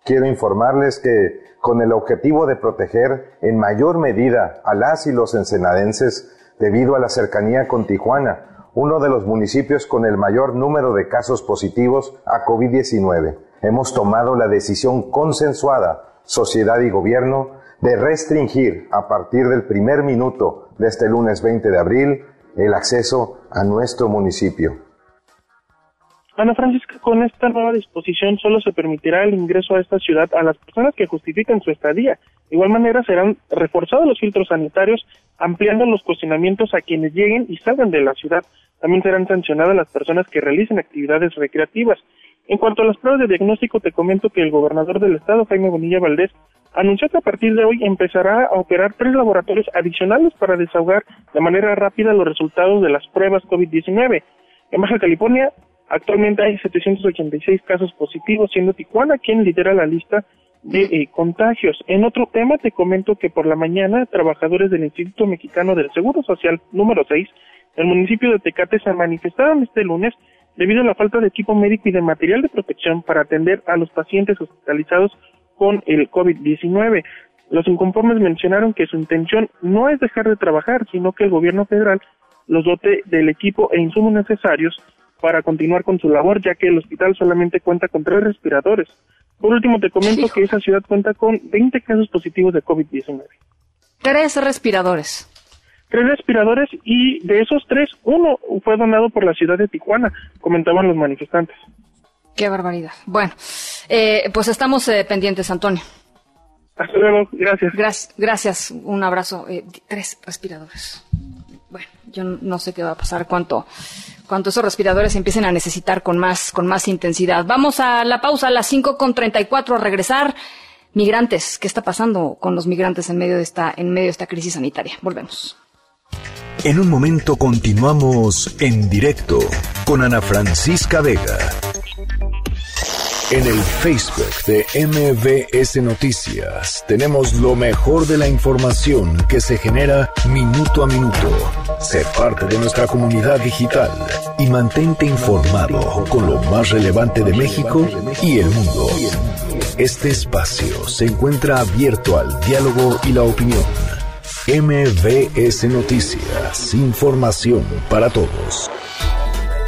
Quiero informarles que con el objetivo de proteger en mayor medida a las y los ensenadenses debido a la cercanía con Tijuana, uno de los municipios con el mayor número de casos positivos a COVID-19. Hemos tomado la decisión consensuada sociedad y gobierno, de restringir a partir del primer minuto de este lunes 20 de abril el acceso a nuestro municipio. Ana Francisca, con esta nueva disposición solo se permitirá el ingreso a esta ciudad a las personas que justifiquen su estadía. De igual manera serán reforzados los filtros sanitarios, ampliando los cuestionamientos a quienes lleguen y salgan de la ciudad. También serán sancionadas las personas que realicen actividades recreativas. En cuanto a las pruebas de diagnóstico, te comento que el gobernador del estado, Jaime Bonilla Valdés, anunció que a partir de hoy empezará a operar tres laboratorios adicionales para desahogar de manera rápida los resultados de las pruebas COVID-19. En Baja California, actualmente hay 786 casos positivos, siendo Tijuana quien lidera la lista de eh, contagios. En otro tema, te comento que por la mañana, trabajadores del Instituto Mexicano del Seguro Social número 6, el municipio de Tecate, se manifestaron este lunes debido a la falta de equipo médico y de material de protección para atender a los pacientes hospitalizados con el COVID-19. Los inconformes mencionaron que su intención no es dejar de trabajar, sino que el gobierno federal los dote del equipo e insumos necesarios para continuar con su labor, ya que el hospital solamente cuenta con tres respiradores. Por último, te comento que esa ciudad cuenta con 20 casos positivos de COVID-19. Tres respiradores tres respiradores y de esos tres, uno fue donado por la ciudad de Tijuana, comentaban los manifestantes. Qué barbaridad. Bueno, eh, pues estamos eh, pendientes, Antonio. Hasta luego, gracias. Gracias, gracias. un abrazo. Eh, tres respiradores. Bueno, yo no sé qué va a pasar cuánto, cuánto esos respiradores empiecen a necesitar con más, con más intensidad. Vamos a la pausa a las 5 con 34 a regresar. Migrantes, ¿qué está pasando con los migrantes en medio de esta, en medio de esta crisis sanitaria? Volvemos. En un momento continuamos en directo con Ana Francisca Vega. En el Facebook de MBS Noticias tenemos lo mejor de la información que se genera minuto a minuto. Sé parte de nuestra comunidad digital y mantente informado con lo más relevante de México y el mundo. Este espacio se encuentra abierto al diálogo y la opinión. MBS Noticias, información para todos.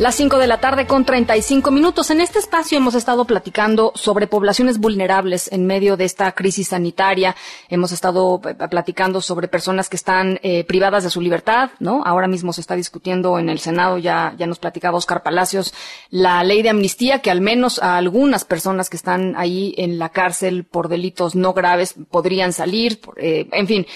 Las 5 de la tarde con 35 minutos. En este espacio hemos estado platicando sobre poblaciones vulnerables en medio de esta crisis sanitaria. Hemos estado eh, platicando sobre personas que están eh, privadas de su libertad, ¿no? Ahora mismo se está discutiendo en el Senado, ya, ya nos platicaba Oscar Palacios, la ley de amnistía que al menos a algunas personas que están ahí en la cárcel por delitos no graves podrían salir. Eh, en fin,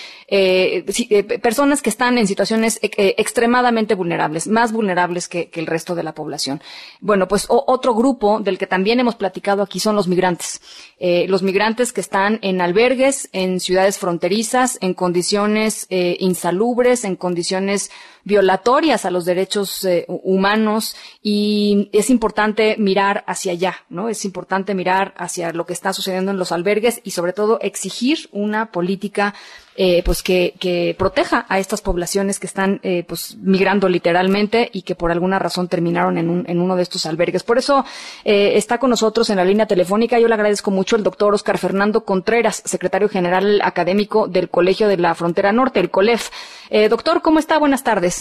personas que están en situaciones extremadamente vulnerables, más vulnerables que el resto de la población. Bueno, pues otro grupo del que también hemos platicado aquí son los migrantes. Eh, los migrantes que están en albergues, en ciudades fronterizas, en condiciones eh, insalubres, en condiciones violatorias a los derechos eh, humanos y es importante mirar hacia allá, ¿no? Es importante mirar hacia lo que está sucediendo en los albergues y sobre todo exigir una política eh, pues que, que, proteja a estas poblaciones que están eh, pues migrando literalmente y que por alguna razón terminaron en, un, en uno de estos albergues. Por eso eh, está con nosotros en la línea telefónica. Yo le agradezco mucho el doctor Oscar Fernando Contreras, secretario general académico del Colegio de la Frontera Norte, el COLEF. Eh, doctor, ¿cómo está? Buenas tardes.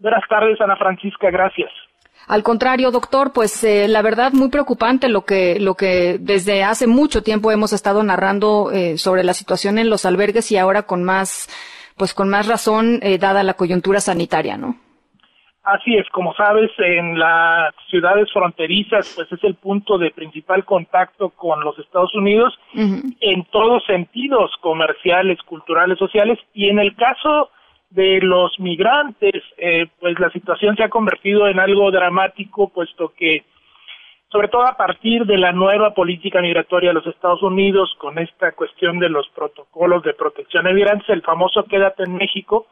Buenas tardes, Ana Francisca. Gracias. Al contrario, doctor, pues eh, la verdad muy preocupante lo que lo que desde hace mucho tiempo hemos estado narrando eh, sobre la situación en los albergues y ahora con más pues con más razón eh, dada la coyuntura sanitaria, ¿no? Así es, como sabes, en las ciudades fronterizas, pues es el punto de principal contacto con los Estados Unidos en todos sentidos, comerciales, culturales, sociales, y en el caso de los migrantes, eh, pues la situación se ha convertido en algo dramático, puesto que, sobre todo a partir de la nueva política migratoria de los Estados Unidos, con esta cuestión de los protocolos de protección de migrantes, el famoso Quédate en México,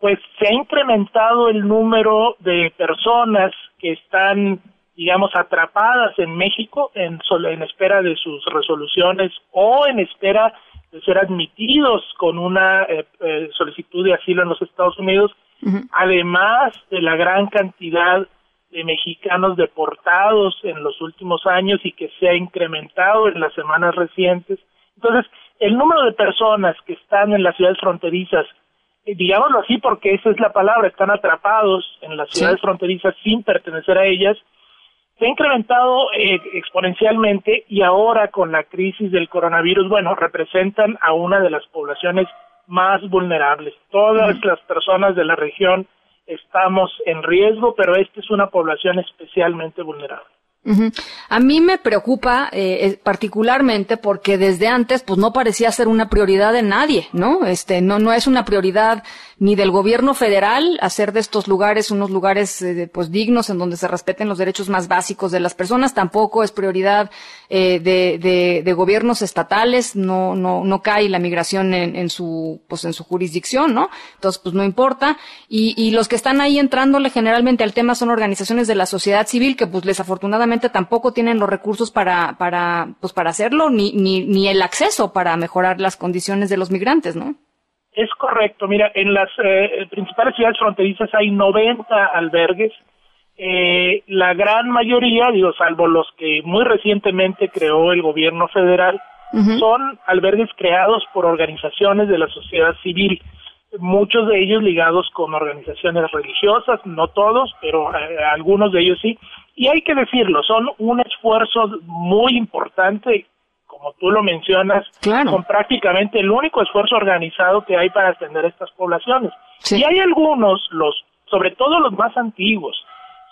pues se ha incrementado el número de personas que están, digamos, atrapadas en México en, en espera de sus resoluciones o en espera ser admitidos con una eh, eh, solicitud de asilo en los Estados Unidos, además de la gran cantidad de mexicanos deportados en los últimos años y que se ha incrementado en las semanas recientes. Entonces, el número de personas que están en las ciudades fronterizas, eh, digámoslo así porque esa es la palabra, están atrapados en las ciudades fronterizas sin pertenecer a ellas, se ha incrementado eh, exponencialmente y ahora con la crisis del coronavirus, bueno, representan a una de las poblaciones más vulnerables. Todas las personas de la región estamos en riesgo, pero esta es una población especialmente vulnerable. A mí me preocupa eh, particularmente porque desde antes pues no parecía ser una prioridad de nadie, ¿no? Este no no es una prioridad ni del gobierno federal hacer de estos lugares unos lugares eh, pues dignos en donde se respeten los derechos más básicos de las personas, tampoco es prioridad eh, de, gobiernos estatales, no no no cae la migración en, en, su pues en su jurisdicción, ¿no? Entonces pues no importa y, y los que están ahí entrándole generalmente al tema son organizaciones de la sociedad civil que pues desafortunadamente tampoco tienen los recursos para para pues para hacerlo ni ni ni el acceso para mejorar las condiciones de los migrantes, ¿no? Es correcto. Mira, en las eh, principales ciudades fronterizas hay 90 albergues. Eh, la gran mayoría, digo, salvo los que muy recientemente creó el gobierno federal, son albergues creados por organizaciones de la sociedad civil, muchos de ellos ligados con organizaciones religiosas, no todos, pero eh, algunos de ellos sí. Y hay que decirlo, son un esfuerzo muy importante como tú lo mencionas, son prácticamente el único esfuerzo organizado que hay para atender estas poblaciones. Y hay algunos, los, sobre todo los más antiguos,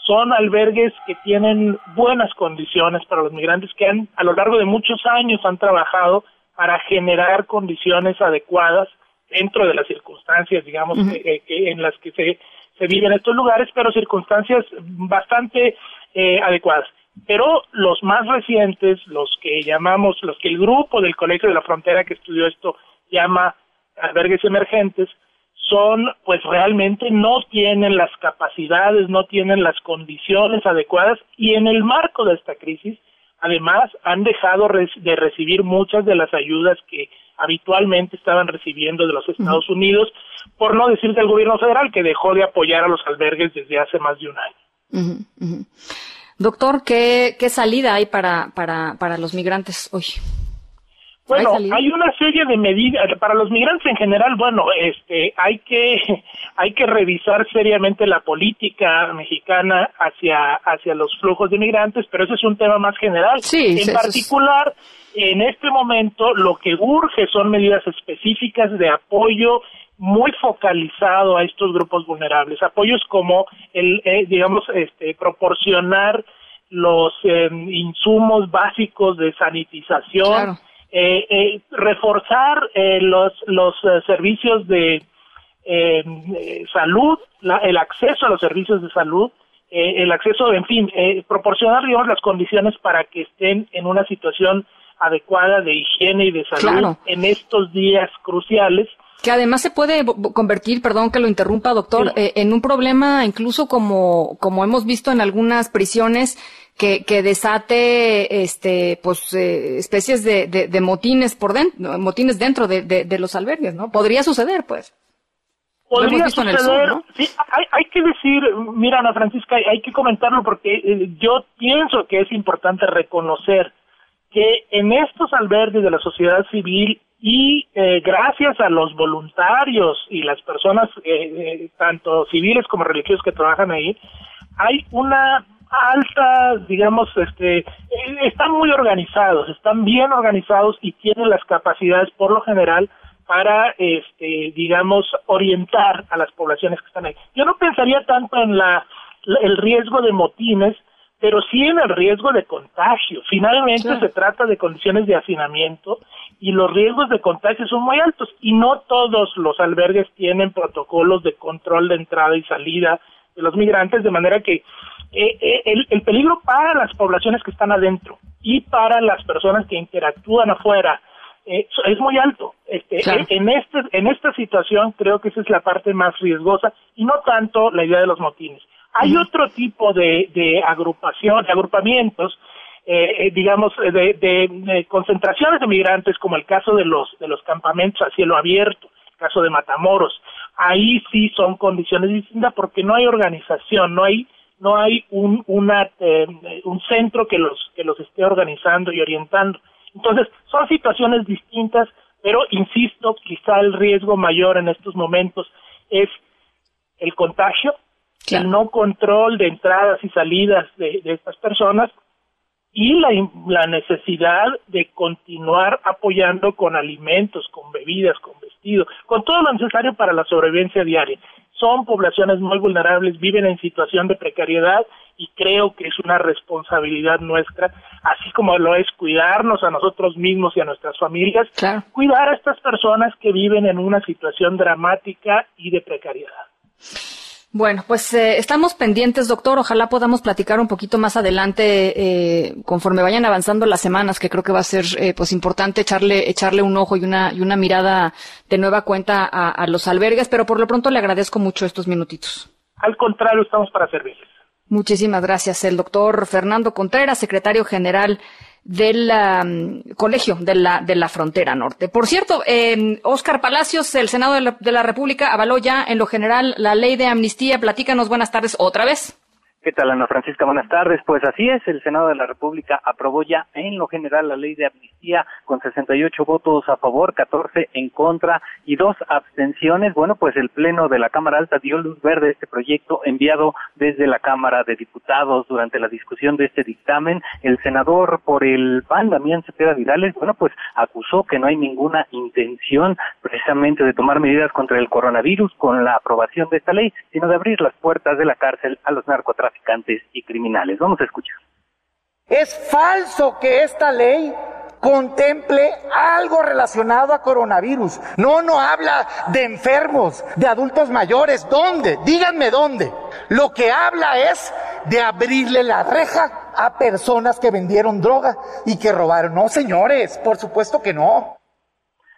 son albergues que tienen buenas condiciones para los migrantes que han, a lo largo de muchos años han trabajado para generar condiciones adecuadas dentro de las circunstancias, digamos, que, en las que se, se viven estos lugares, pero circunstancias bastante eh, adecuadas. pero los más recientes, los que llamamos, los que el grupo del Colegio de la Frontera que estudió esto llama albergues emergentes, son, pues realmente no tienen las capacidades, no tienen las condiciones adecuadas y en el marco de esta crisis, además, han dejado de recibir muchas de las ayudas que habitualmente estaban recibiendo de los Estados Unidos, por no decir del gobierno federal, que dejó de apoyar a los albergues desde hace más de un año. Doctor, ¿qué, ¿qué, salida hay para, para, para los migrantes hoy? Bueno, ¿Hay, una serie de medidas para los migrantes en general. Bueno, este, hay que hay que revisar seriamente la política mexicana hacia hacia los flujos de migrantes, pero ese es un tema más general. Sí, en particular, en este momento lo que urge son medidas específicas de apoyo muy focalizado a estos grupos vulnerables, apoyos como el, eh, digamos, este, proporcionar los em, insumos básicos de sanitización, eh, eh, reforzar los los servicios de em, salud, el acceso a los servicios de salud, el acceso, en fin, proporcionar digamos las condiciones para que estén en una situación adecuada de higiene y de salud en estos días cruciales. Que además se puede convertir, perdón que lo interrumpa, doctor, eh, en un problema incluso como, como hemos visto en algunas prisiones que, que desate, este, pues, eh, especies de, de, motines por dentro, motines dentro de, de, los albergues, ¿no? Podría suceder, pues. Podría suceder, sí, hay, hay, que decir, mira Ana Francisca, hay que comentarlo porque eh, yo pienso que es importante reconocer que en estos albergues de la sociedad civil y eh, gracias a los voluntarios y las personas, eh, eh, tanto civiles como religiosos que trabajan ahí, hay una alta, digamos, este, están muy organizados, están bien organizados y tienen las capacidades, por lo general, para, este, digamos, orientar a las poblaciones que están ahí. Yo no pensaría tanto en la, el riesgo de motines, pero sí en el riesgo de contagio. Finalmente se trata de condiciones de hacinamiento y los riesgos de contagio son muy altos y no todos los albergues tienen protocolos de control de entrada y salida de los migrantes, de manera que eh, eh, el, peligro para las poblaciones que están adentro y para las personas que interactúan afuera eh, es muy alto. Este, en, este, en esta situación creo que esa es la parte más riesgosa y no tanto la idea de los motines. Hay otro tipo de, de agrupación, de agrupamientos, eh, eh digamos, de, de, concentraciones de migrantes, como el caso de los, de los campamentos a cielo abierto, el caso de Matamoros. Ahí sí son condiciones distintas porque no hay organización, no hay no hay un, una, eh, un centro que los, que los esté organizando y orientando. Entonces, son situaciones distintas, pero insisto, quizá el riesgo mayor en estos momentos es el contagio, el no control de entradas y salidas de, estas personas y la, la, necesidad de continuar apoyando con alimentos, con bebidas, con con todo lo necesario para la sobrevivencia diaria. Son poblaciones muy vulnerables, viven en situación de precariedad y creo que es una responsabilidad nuestra, así como lo es cuidarnos a nosotros mismos y a nuestras familias, cuidar a estas personas que viven en una situación dramática y de precariedad. Bueno, pues eh, estamos pendientes, doctor. Ojalá podamos platicar un poquito más adelante eh, conforme vayan avanzando las semanas, que creo que va a ser eh, pues importante echarle echarle un ojo y una y una mirada de nueva cuenta a, a, los albergues. Pero por lo pronto le agradezco mucho estos minutitos. Al contrario, estamos para servirles. Muchísimas gracias, el doctor Fernando Contreras, secretario general del Colegio de la, de la Frontera Norte. Por cierto, eh, Oscar Palacios, el Senado de la, de la República, avaló ya en lo general la ley de amnistía. Platícanos, buenas tardes otra vez. ¿Qué tal, Ana Francisca? Buenas tardes. Pues así es, el Senado de la República aprobó ya en lo general la ley de amnistía con 68 votos a favor, 14 en contra y dos abstenciones. Bueno, pues el Pleno de la Cámara Alta dio luz verde a este proyecto enviado desde la Cámara de Diputados durante la discusión de este dictamen. El senador por el PAN, Damián Cepeda Vidales, bueno, pues acusó que no hay ninguna intención precisamente de tomar medidas contra el coronavirus con la aprobación de esta ley, sino de abrir las puertas de la cárcel a los narcotraficantes y criminales. Vamos a escuchar. Es falso que esta ley contemple algo relacionado a coronavirus. No, no habla de enfermos, de adultos mayores. ¿Dónde? Díganme dónde. Lo que habla es de abrirle la reja a personas que vendieron droga y que robaron. No, señores, por supuesto que no.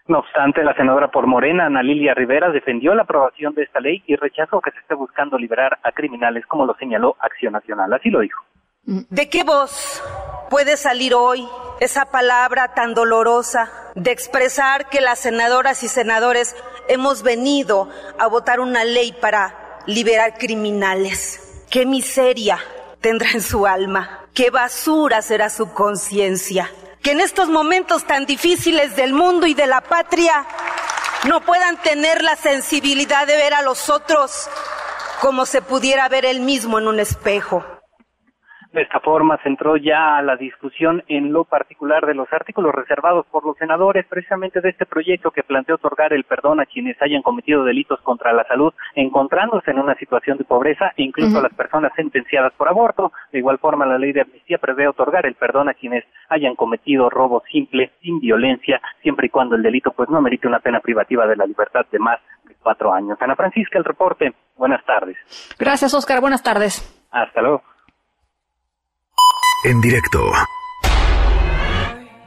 No obstante, la senadora por Morena, Ana Lilia Rivera, defendió la aprobación de esta ley y rechazó que se esté buscando liberar a criminales, como lo señaló Acción Nacional. Así lo dijo. ¿De qué voz puede salir hoy esa palabra tan dolorosa de expresar que las senadoras y senadores hemos venido a votar una ley para liberar criminales? ¿Qué miseria tendrá en su alma? ¿Qué basura será su conciencia? Que en estos momentos tan difíciles del mundo y de la patria no puedan tener la sensibilidad de ver a los otros como se pudiera ver él mismo en un espejo. De esta forma se entró ya a la discusión en lo particular de los artículos reservados por los senadores precisamente de este proyecto que plantea otorgar el perdón a quienes hayan cometido delitos contra la salud encontrándose en una situación de pobreza e incluso a las personas sentenciadas por aborto. De igual forma la ley de amnistía prevé otorgar el perdón a quienes hayan cometido robo simple, sin violencia, siempre y cuando el delito pues no merite una pena privativa de la libertad de más de cuatro años. Ana Francisca, el reporte. Buenas tardes. Gracias, Oscar. Buenas tardes. Hasta luego. En directo.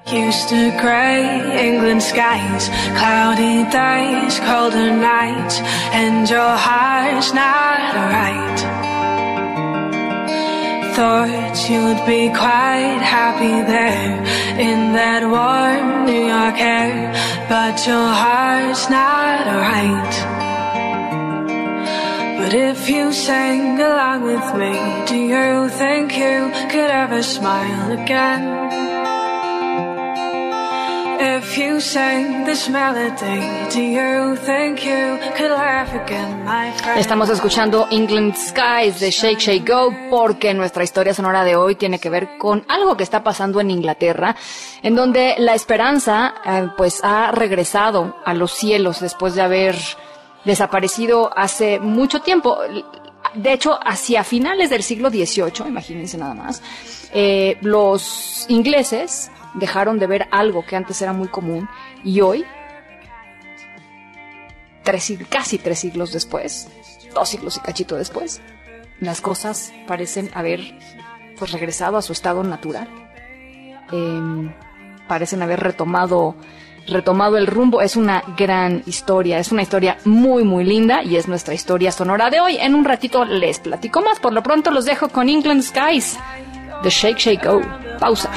Used to grey England skies, cloudy days, colder nights, and your heart's not right. Thought you'd be quite happy there in that warm New York air, but your heart's not right. But if you sang along with me, do you think you could ever smile again? If you sang this melody, do you think you could laugh again, my friend? Estamos escuchando England Skies de Shake Shake Go porque nuestra historia sonora de hoy tiene que ver con algo que está pasando en Inglaterra, en donde la esperanza eh, pues ha regresado a los cielos después de haber desaparecido hace mucho tiempo. De hecho, hacia finales del siglo XVIII, imagínense nada más, eh, los ingleses dejaron de ver algo que antes era muy común y hoy, tres, casi tres siglos después, dos siglos y cachito después, las cosas parecen haber pues regresado a su estado natural. Em, parecen haber retomado retomado el rumbo. Es una gran historia, es una historia muy muy linda y es nuestra historia sonora de hoy. En un ratito les platico más. Por lo pronto los dejo con England Skies, The Shake Shake Go. Pausa.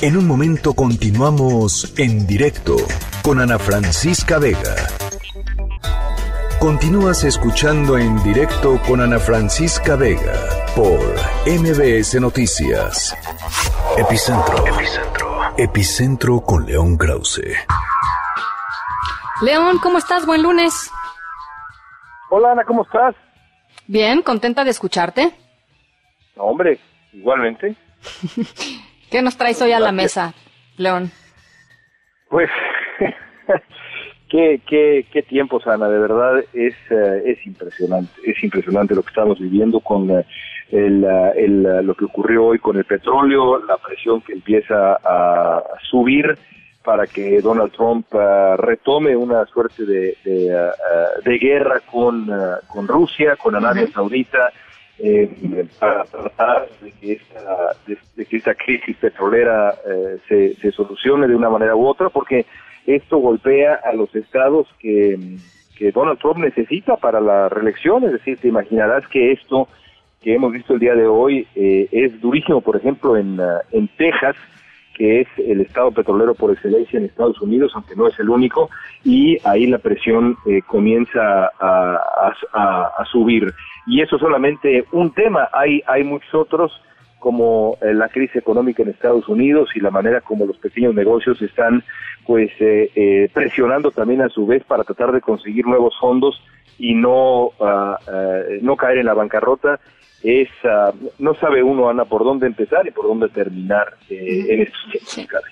En un momento continuamos en directo con Ana Francisca Vega. Continúas escuchando en directo con Ana Francisca Vega por MBS Noticias. Epicentro. Epicentro. Epicentro con León Krause. León, ¿cómo estás? Buen lunes. Hola Ana, ¿cómo estás? Bien, contenta de escucharte. No, hombre, igualmente. ¿Qué nos traes hoy a la mesa, León? Pues, qué, qué, qué tiempos, Ana, de verdad es, eh, es impresionante, es impresionante lo que estamos viviendo con eh, el, eh, el, lo que ocurrió hoy con el petróleo, la presión que empieza a subir para que Donald Trump eh, retome una suerte de, de, eh, de guerra con, eh, con Rusia, con Arabia Saudita, eh, para tratar de que esta, de, de que esta crisis petrolera eh, se, se solucione de una manera u otra, porque esto golpea a los estados que, Donald Trump necesita para la reelección, es decir, te imaginarás que esto que hemos visto el día de hoy eh, es durísimo, por ejemplo, en, ah, en Texas, que es el estado petrolero por excelencia en Estados Unidos, aunque no es el único, y ahí la presión eh, comienza a- a- a subir. Y eso solamente un tema, hay, hay muchos otros, como eh, la crisis económica en Estados Unidos y la manera como los pequeños negocios están pues eh, eh, presionando también a su vez para tratar de conseguir nuevos fondos y no ah, no caer en la bancarrota es ah, no sabe uno Ana por dónde empezar y por dónde terminar eh, en estos tiempos.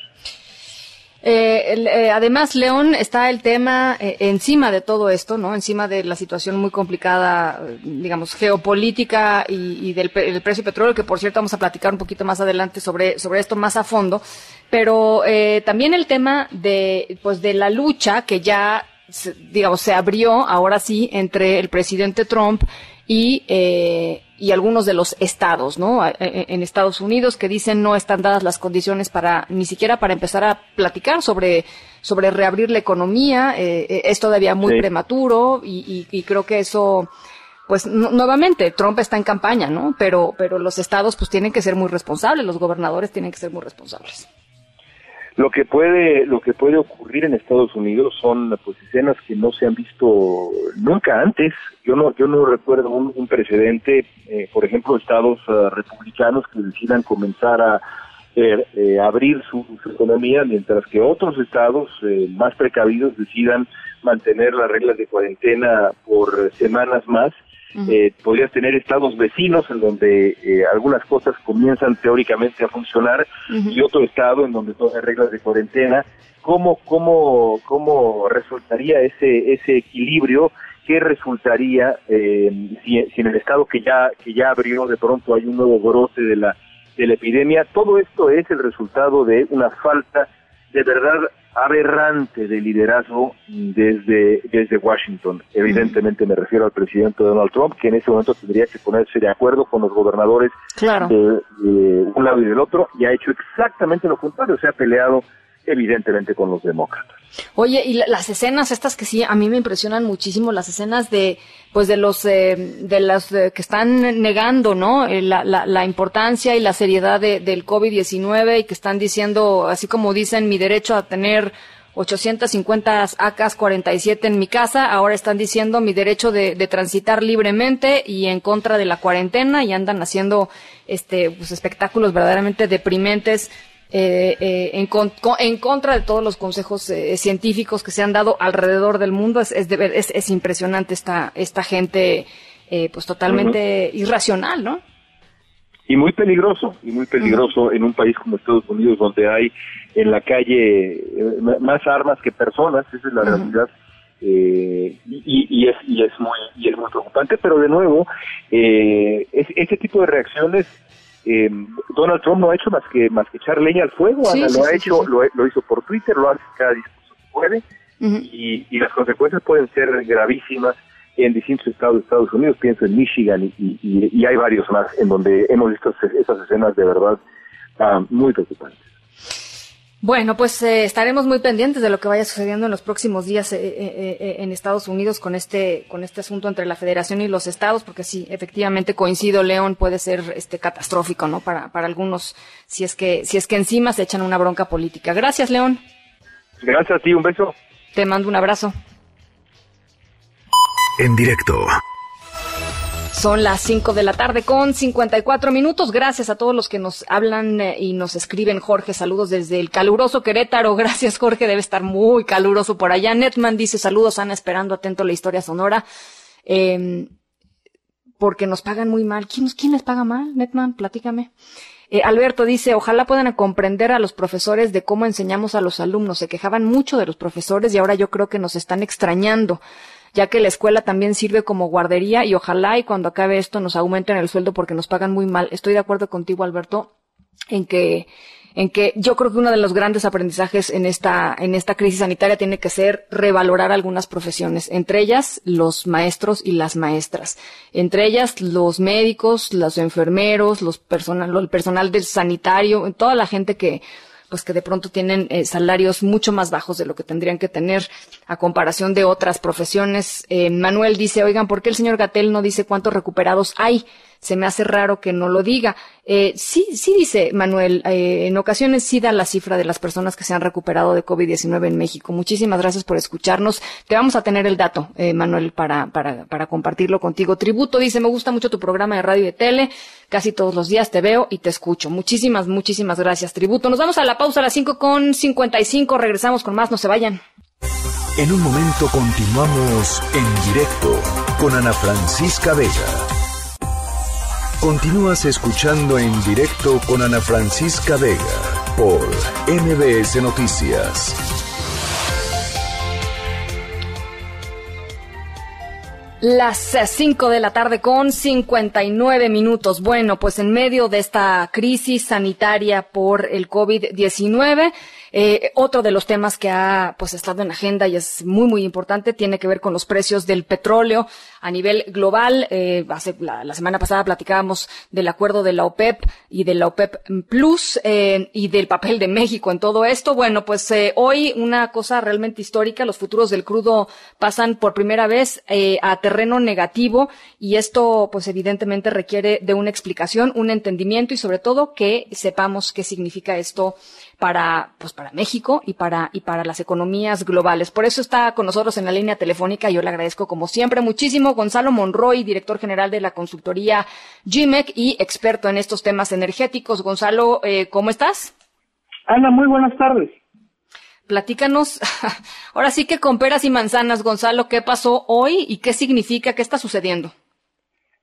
Eh, eh, además, León, está el tema eh, encima de todo esto, ¿no? Encima de la situación muy complicada, digamos, geopolítica y, del precio del petróleo, que por cierto vamos a platicar un poquito más adelante sobre, sobre esto más a fondo. Pero también el tema de, pues, de la lucha que ya, digamos, se abrió ahora sí entre el presidente Trump y, eh, y algunos de los estados, ¿no? En Estados Unidos que dicen no están dadas las condiciones para, ni siquiera para empezar a platicar sobre, sobre reabrir la economía, eh, eh es todavía muy prematuro y, y, creo que eso, pues nuevamente, Trump está en campaña, ¿no? Pero, pero los estados pues tienen que ser muy responsables, los gobernadores tienen que ser muy responsables. Lo que puede, lo que puede ocurrir en Estados Unidos son pues escenas que no se han visto nunca antes. Yo no, yo no recuerdo un, precedente, eh, por ejemplo, estados uh, republicanos que decidan comenzar a eh, eh, abrir su, economía, mientras que otros estados más precavidos decidan mantener las reglas de cuarentena por semanas más eh, podrías tener estados vecinos en donde eh, algunas cosas comienzan teóricamente a funcionar y otro estado en donde todas hay reglas de cuarentena. ¿Cómo, cómo, cómo resultaría ese, ese equilibrio? ¿Qué resultaría eh, si, si, en el estado que ya, que ya abrió de pronto hay un nuevo brote de la, de la epidemia? Todo esto es el resultado de una falta de verdad aberrante de liderazgo desde, desde Washington. Evidentemente me refiero al presidente Donald Trump, que en ese momento tendría que ponerse de acuerdo con los gobernadores de, un lado y del otro, y ha hecho exactamente lo contrario, se ha peleado evidentemente con los demócratas. Oye, y las escenas estas que sí, a mí me impresionan muchísimo, las escenas de, pues de los, eh, de las eh, que están negando, ¿no? Eh, la, la, la, importancia y la seriedad de, del COVID-19 y que están diciendo, así como dicen, mi derecho a tener 850 AK-47 en mi casa, ahora están diciendo mi derecho de, de, transitar libremente y en contra de la cuarentena y andan haciendo este pues espectáculos verdaderamente deprimentes eh, eh, en, en, contra de todos los consejos eh, científicos que se han dado alrededor del mundo. Es, es, es, es impresionante esta, esta gente, eh, pues totalmente irracional, ¿no? Y muy peligroso, y muy peligroso en un país como Estados Unidos, donde hay en la calle eh, más armas que personas, esa es la realidad. Eh, y, y, es, y, es muy, y es muy preocupante, pero de nuevo, eh, es, ese tipo de reacciones eh, Donald Trump no ha hecho más que más que echar leña al fuego, lo ha hecho, lo, hizo por Twitter, lo hace cada discurso que puede, y, las consecuencias pueden ser gravísimas en distintos estados de Estados Unidos, pienso en Michigan y, hay varios más en donde hemos visto esas escenas de verdad ah, muy preocupantes. Bueno, pues eh, estaremos muy pendientes de lo que vaya sucediendo en los próximos días eh, eh, en Estados Unidos con este con este asunto entre la Federación y los estados, porque sí, efectivamente coincido, León puede ser este catastrófico, ¿no? Para para algunos si es que si es que encima se echan una bronca política. Gracias, León. Gracias a ti, un beso. Te mando un abrazo. En directo. Son las 5 de la tarde con 54 minutos. Gracias a todos los que nos hablan eh, y nos escriben. Jorge, saludos desde el caluroso Querétaro. Gracias, Jorge. Debe estar muy caluroso por allá. Netman dice saludos, Ana, esperando atento la historia sonora. Eh, porque nos pagan muy mal. ¿Quién, quién les paga mal, Netman? Platícame. Eh, Alberto dice, ojalá puedan comprender a los profesores de cómo enseñamos a los alumnos. Se quejaban mucho de los profesores y ahora yo creo que nos están extrañando ya que la escuela también sirve como guardería y ojalá y cuando acabe esto nos aumenten el sueldo porque nos pagan muy mal. Estoy de acuerdo contigo, Alberto, en que en que yo creo que uno de los grandes aprendizajes en esta, en esta crisis sanitaria tiene que ser revalorar algunas profesiones, entre ellas los maestros y las maestras, entre ellas los médicos, los enfermeros, los personal, el personal del sanitario, toda la gente que pues que de pronto tienen eh, salarios mucho más bajos de lo que tendrían que tener a comparación de otras profesiones. Eh, Manuel dice, oigan, ¿por qué el señor Gatel no dice cuántos recuperados hay? Se me hace raro que no lo diga. Eh, sí, sí dice Manuel, eh, en ocasiones sí da la cifra de las personas que se han recuperado de COVID-19 en México. Muchísimas gracias por escucharnos. Te vamos a tener el dato, eh, Manuel, para, para, para compartirlo contigo. Tributo dice, me gusta mucho tu programa de radio y de tele. Casi todos los días te veo y te escucho. Muchísimas, muchísimas gracias, Tributo. Nos vamos a la pausa a las 5 con 55. Regresamos con más. No se vayan. En un momento continuamos en directo con Ana Francisca Vega. Continúas escuchando en directo con Ana Francisca Vega. por MBS Noticias. Las 5 de la tarde con 59 minutos. Bueno, pues en medio de esta crisis sanitaria por el COVID-19, eh, otro de los temas que ha pues estado en agenda y es muy muy importante tiene que ver con los precios del petróleo a nivel global. Eh, hace, la, semana pasada platicábamos del acuerdo de la OPEP y de la OPEP Plus eh, y del papel de México en todo esto. Bueno, pues hoy una cosa realmente histórica, los futuros del crudo pasan por primera vez a terreno negativo y esto pues evidentemente requiere de una explicación, un entendimiento y sobre todo que sepamos qué significa esto para, pues para México y para, y para las economías globales. Por eso está con nosotros en la línea telefónica. Yo le agradezco como siempre muchísimo Gonzalo Monroy, director general de la consultoría GIMEC y experto en estos temas energéticos. Gonzalo, eh, ¿cómo estás? Ana, muy buenas tardes. Platícanos, ahora sí que con peras y manzanas, Gonzalo, ¿qué pasó hoy y qué significa, qué está sucediendo?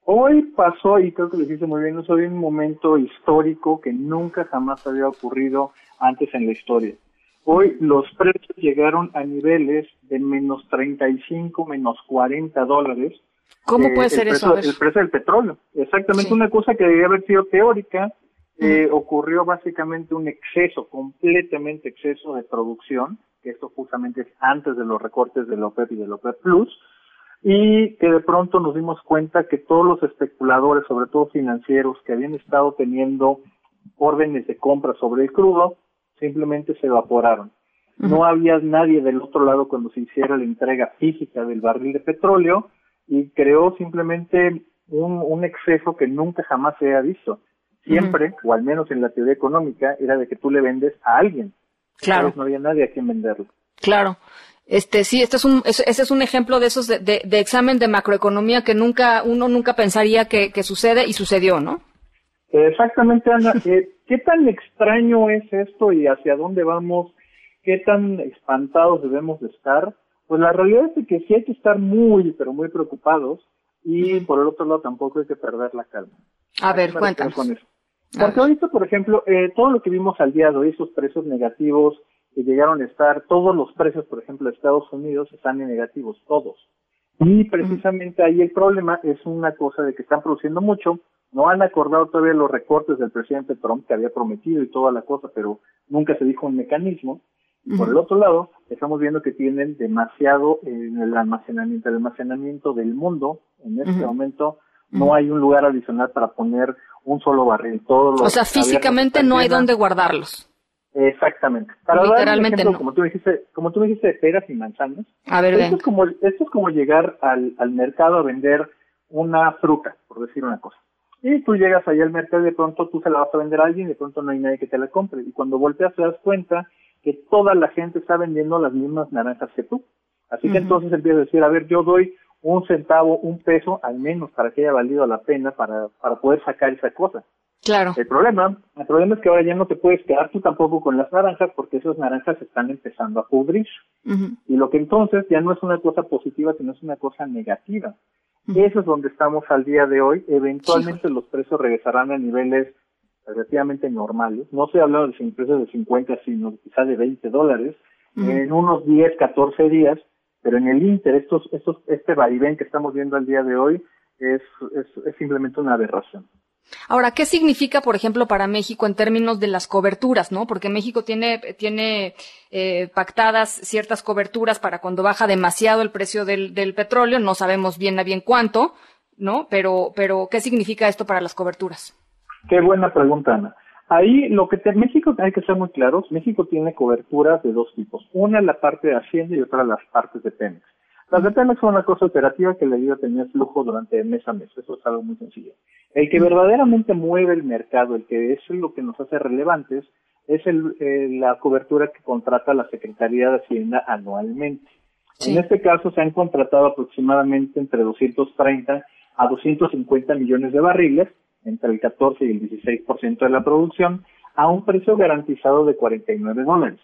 Hoy pasó, y creo que lo dijiste muy bien, hoy un momento histórico que nunca jamás había ocurrido antes en la historia. Hoy los precios llegaron a niveles de menos 35, menos 40 dólares. ¿Cómo puede eh, ser eso? El precio del petróleo. Exactamente una cosa que debía haber sido teórica. Eh, ocurrió básicamente un exceso, completamente exceso de producción, que esto justamente es antes de los recortes de la OPEP y de la OPEP Plus, y que de pronto nos dimos cuenta que todos los especuladores, sobre todo financieros, que habían estado teniendo órdenes de compra sobre el crudo, simplemente se evaporaron. No había nadie del otro lado cuando se hiciera la entrega física del barril de petróleo y creó simplemente un, exceso que nunca jamás se ha visto. Siempre, o al menos en la teoría económica, era de que tú le vendes a alguien. Claro. No había nadie a quien venderlo. Claro. Este, sí, este es un, ese es un ejemplo de esos de, de, examen de macroeconomía que nunca, uno nunca pensaría que, que sucede y sucedió, ¿no? Exactamente, Ana. Eh, ¿Qué tan extraño es esto y hacia dónde vamos? ¿Qué tan espantados debemos de estar? Pues la realidad es que sí hay que estar muy, pero muy preocupados y por el otro lado tampoco hay que perder la calma. A ver, cuéntanos. Con eso. Porque ahorita, por ejemplo, eh, todo lo que vimos al día de hoy, esos precios negativos que llegaron a estar, todos los precios, por ejemplo, de Estados Unidos están en negativos, todos. Y precisamente ahí el problema es una cosa de que están produciendo mucho, no han acordado todavía los recortes del presidente Trump que había prometido y toda la cosa, pero nunca se dijo un mecanismo. Por el otro lado, estamos viendo que tienen demasiado en el almacenamiento, el almacenamiento del mundo. En este momento no hay un lugar adicional para poner un solo barril. Todos o sea, físicamente no hay dónde guardarlos. Exactamente. Para Literalmente no. como tú dijiste, como tú dijiste de peras y manzanas. A ver, esto es como esto es como llegar al, al mercado a vender una fruta, por decir una cosa. Y tú llegas ahí al mercado y de pronto tú se la vas a vender a alguien y de pronto no hay nadie que te la compre. Y cuando volteas te das cuenta que toda la gente está vendiendo las mismas naranjas que tú. Así que entonces empiezas a decir, a ver, yo doy un centavo, un peso al menos para que haya valido la pena para, para poder sacar esa cosa. Claro. El problema, el problema es que ahora ya no te puedes quedar tú tampoco con las naranjas porque esas naranjas están empezando a pudrir. Y lo que entonces ya no es una cosa positiva, sino es una cosa negativa. Eso es donde estamos al día de hoy. Eventualmente los precios regresarán a niveles relativamente normales. No estoy hablando de precios de 50, sino quizás de 20 dólares en unos 10, 14 días. Pero en el Inter, estos, estos, este vaivén que estamos viendo al día de hoy es, es, es simplemente una aberración. Ahora, ¿qué significa, por ejemplo, para México en términos de las coberturas, no? Porque México tiene, tiene eh, pactadas ciertas coberturas para cuando baja demasiado el precio del, del, petróleo, no sabemos bien a bien cuánto, ¿no? Pero, pero, ¿qué significa esto para las coberturas? Qué buena pregunta, Ana. Ahí lo que te, México hay que ser muy claros, México tiene coberturas de dos tipos, una la parte de Hacienda y otra las partes de Pemex. Las de Pemex son una cosa operativa que le dio a tener flujo durante mes a mes, eso es algo muy sencillo. El que verdaderamente mueve el mercado, el que es lo que nos hace relevantes, es el, eh, la cobertura que contrata la Secretaría de Hacienda anualmente. En este caso se han contratado aproximadamente entre 230 a 250 millones de barriles, entre el 14 y el 16% de la producción, a un precio garantizado de 49 dólares.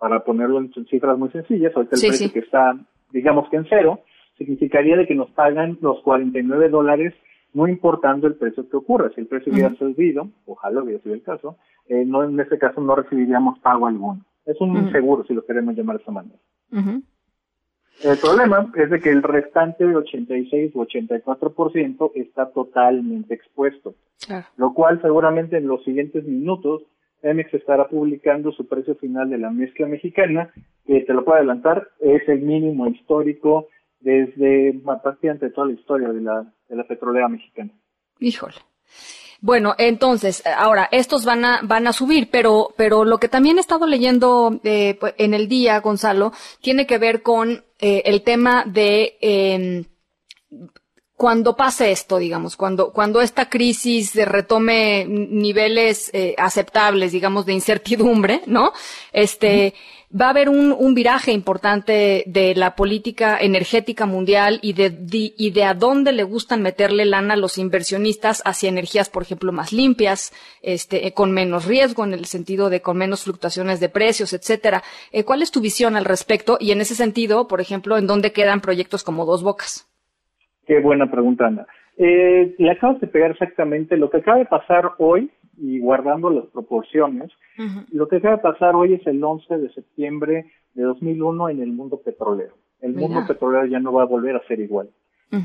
Para ponerlo en cifras muy sencillas, ahorita el precio que está, digamos que en cero, significaría de que nos pagan los 49 dólares no importando el precio que ocurra. Si el precio hubiera subido, ojalá hubiera sido el caso, eh, no en este caso no recibiríamos pago alguno. Es un inseguro, si lo queremos llamar de esa manera. El problema es de que el restante de 86 o 84% está totalmente expuesto, lo cual seguramente en los siguientes minutos Emex estará publicando su precio final de la mezcla mexicana, que te lo puedo adelantar, es el mínimo histórico desde prácticamente toda la historia de la, de la petrolera mexicana. Híjole. Bueno, entonces, ahora, estos van a, van a subir, pero, pero lo que también he estado leyendo eh, pues, en el día, Gonzalo, tiene que ver con eh, el tema de eh, cuando pase esto, digamos, cuando, cuando esta crisis retome niveles eh, aceptables, digamos, de incertidumbre, ¿no? Este, va a haber un, viraje importante de la política energética mundial y de, de, y de a dónde le gustan meterle lana a los inversionistas hacia energías, por ejemplo, más limpias, este, con menos riesgo en el sentido de con menos fluctuaciones de precios, etcétera. Eh, ¿Cuál es tu visión al respecto? Y en ese sentido, por ejemplo, ¿en dónde quedan proyectos como Dos Bocas? Qué buena pregunta, Ana. Eh, le acabas de pegar exactamente lo que acaba de pasar hoy, y guardando las proporciones, lo que acaba de pasar hoy es el 11 de septiembre de 2001 en el mundo petrolero. El mundo petrolero ya no va a volver a ser igual.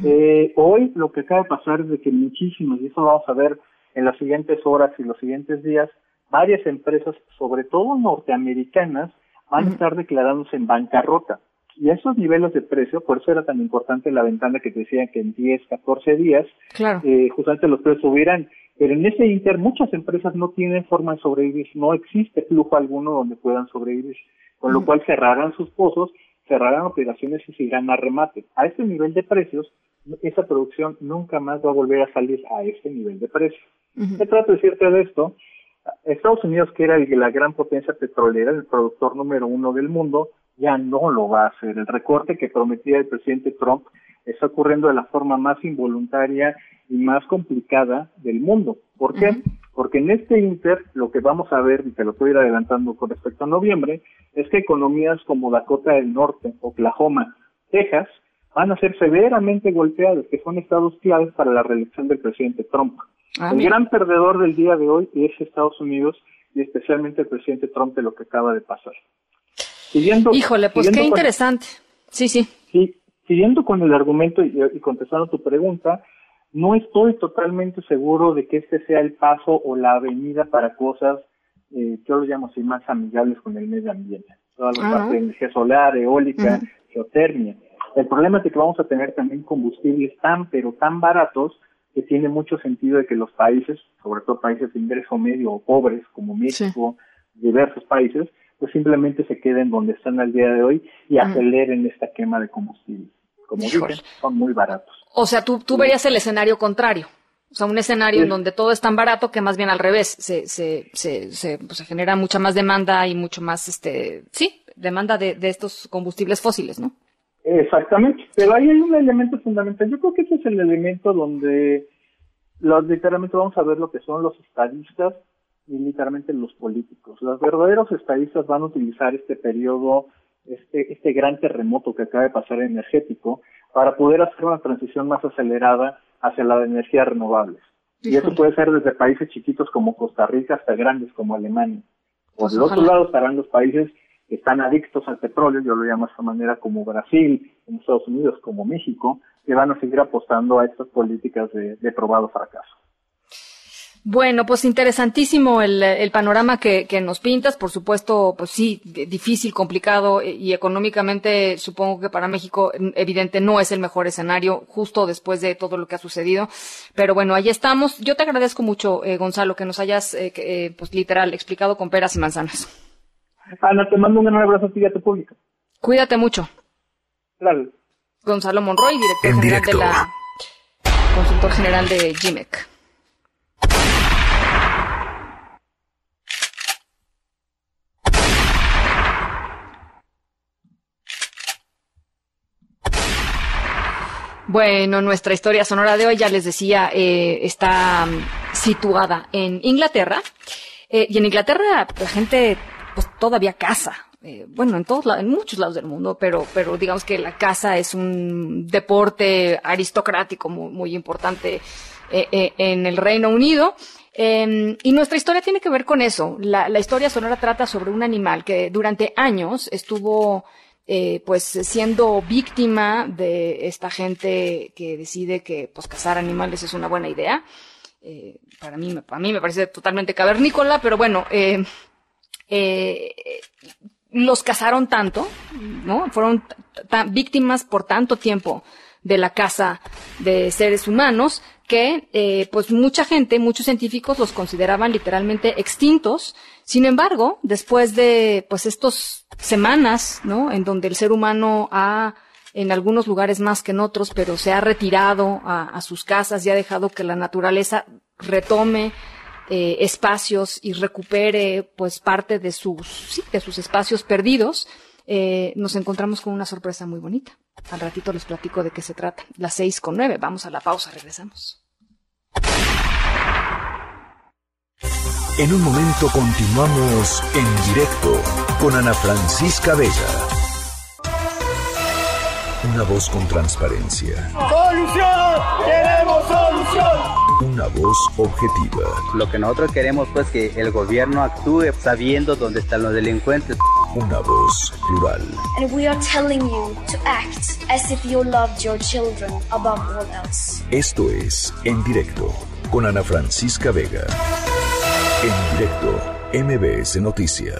eh, hoy lo que acaba de pasar es de que muchísimos, y eso vamos a ver en las siguientes horas y los siguientes días, varias empresas, sobre todo norteamericanas, van a estar declarándose en bancarrota. Y a esos niveles de precio, por eso era tan importante la ventana que te decía que en 10, 14 días, eh, justamente los precios subirán. Pero en ese inter muchas empresas no tienen forma de sobrevivir, no existe flujo alguno donde puedan sobrevivir, con lo cual cerrarán sus pozos, cerrarán operaciones y se irán a remate. A este nivel de precios, esa producción nunca más va a volver a salir a ese nivel de precios. ¿Qué trato de decirte de esto? Estados Unidos, que era la gran potencia petrolera, el productor número uno del mundo, ya no lo va a hacer. El recorte que prometía el presidente Trump está ocurriendo de la forma más involuntaria y más complicada del mundo. ¿Por qué? Porque en este Inter lo que vamos a ver, y te lo estoy ir adelantando con respecto a noviembre, es que economías como Dakota del Norte, Oklahoma, Texas, van a ser severamente golpeadas, que son estados claves para la reelección del presidente Trump. Ah, el gran perdedor del día de hoy es Estados Unidos y especialmente el presidente Trump de lo que acaba de pasar. Siguiendo, Híjole, pues qué siguiendo interesante. Sí, sí. Sí, siguiendo con el argumento y, y contestando tu pregunta, no estoy totalmente seguro de que este sea el paso o la avenida para cosas, eh, yo lo llamo así, más amigables con el medio ambiente. Toda la Ah, parte de energía solar, eólica, Ujú. geotermia. El problema es que vamos a tener también combustibles tan, pero tan baratos que tiene mucho sentido de que los países, sobre todo países de ingreso medio o pobres como México, diversos países, pues simplemente se queden donde están al día de hoy y aceleren esta quema de combustible. Como dicen, son muy baratos. O sea, tú, tú verías el escenario contrario. O sea, un escenario Sí. en donde todo es tan barato que más bien al revés, se, se, se, se, pues, se genera mucha más demanda y mucho más, este, sí, demanda de, de estos combustibles fósiles, ¿no? Exactamente, pero ahí hay un elemento fundamental. Yo creo que ese es el elemento donde los, literalmente vamos a ver lo que son los estadistas y literalmente los políticos. Los verdaderos estadistas van a utilizar este periodo, este, este gran terremoto que acaba de pasar energético, para poder hacer una transición más acelerada hacia las energías renovables. Y eso puede ser desde países chiquitos como Costa Rica hasta grandes como Alemania. Por Pues el otro lado estarán los países que están adictos al petróleo, yo lo llamo de esta manera como Brasil, como Estados Unidos, como México, que van a seguir apostando a estas políticas de, de probado fracaso. Bueno, pues interesantísimo el, el panorama que, que nos pintas. Por supuesto, pues sí, difícil, complicado eh, y económicamente supongo que para México mm, evidente no es el mejor escenario justo después de todo lo que ha sucedido. Pero bueno, ahí estamos. Yo te agradezco mucho, eh, Gonzalo, que nos hayas, eh, que, eh, pues literal, explicado con peras y manzanas. Ana, te mando un gran abrazo a ti y a tu público. Cuídate mucho. Claro. Gonzalo Monroy, director En general directo. de la, consultor general de GIMEC. Bueno, nuestra historia sonora de hoy, ya les decía, eh, está mm, situada en Inglaterra. Eh, y en Inglaterra la gente pues todavía caza. Eh, bueno, en todos en muchos lados del mundo, pero, pero digamos que la caza es un deporte aristocrático muy, importante eh, en el Reino Unido. Em, y nuestra historia tiene que ver con eso. La, la, historia sonora trata sobre un animal que durante años estuvo eh, pues siendo víctima de esta gente que decide que pues cazar animales es una buena idea. Eh, para mí, para mí me parece totalmente cavernícola, pero bueno, eh, eh, los cazaron tanto, ¿no? Fueron víctimas por tanto tiempo de la caza de seres humanos que eh, pues mucha gente, muchos científicos los consideraban literalmente extintos. Sin embargo, después de pues estos semanas, ¿no? En donde el ser humano ha en algunos lugares más que en otros, pero se ha retirado a, sus casas y ha dejado que la naturaleza retome eh, espacios y recupere pues parte de sus, de sus espacios perdidos, eh, nos encontramos con una sorpresa muy bonita. Al ratito les platico de qué se trata. Las seis con nueve. Vamos a la pausa, regresamos. En un momento continuamos en directo con Ana Francisca Vega. Una voz con transparencia. ¡Solución! ¡Queremos solución! Una voz objetiva. Lo que nosotros queremos pues que el gobierno actúe sabiendo dónde están los delincuentes. Una voz plural. And we are telling you to act as if you loved your children above all else. Esto es En Directo con Ana Francisca Vega. En directo, MBS Noticias.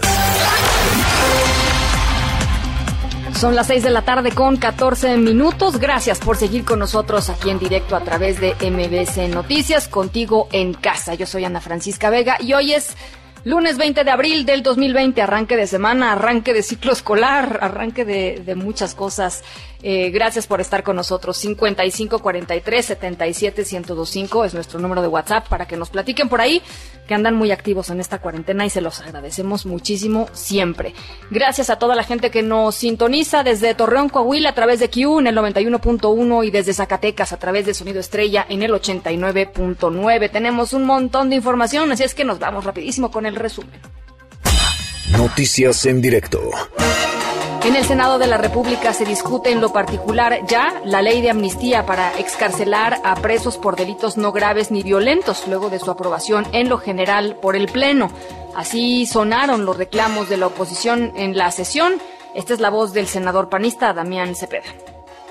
Son las 6 de la tarde con 14 minutos. Gracias por seguir con nosotros aquí en directo a través de MBS Noticias, contigo en casa. Yo soy Ana Francisca Vega y hoy es lunes 20 de abril del 2020, arranque de semana, arranque de ciclo escolar, arranque de, de muchas cosas. Eh, gracias por estar con nosotros. 55 43 77 1025 es nuestro número de WhatsApp para que nos platiquen por ahí, que andan muy activos en esta cuarentena y se los agradecemos muchísimo siempre. Gracias a toda la gente que nos sintoniza desde Torreón, Coahuila a través de Q en el 91.1 y desde Zacatecas a través de Sonido Estrella en el 89.9. Tenemos un montón de información, así es que nos vamos rapidísimo con el resumen. Noticias en directo. En el Senado de la República se discute en lo particular ya la ley de amnistía para excarcelar a presos por delitos no graves ni violentos, luego de su aprobación en lo general por el Pleno. Así sonaron los reclamos de la oposición en la sesión. Esta es la voz del senador panista Damián Cepeda.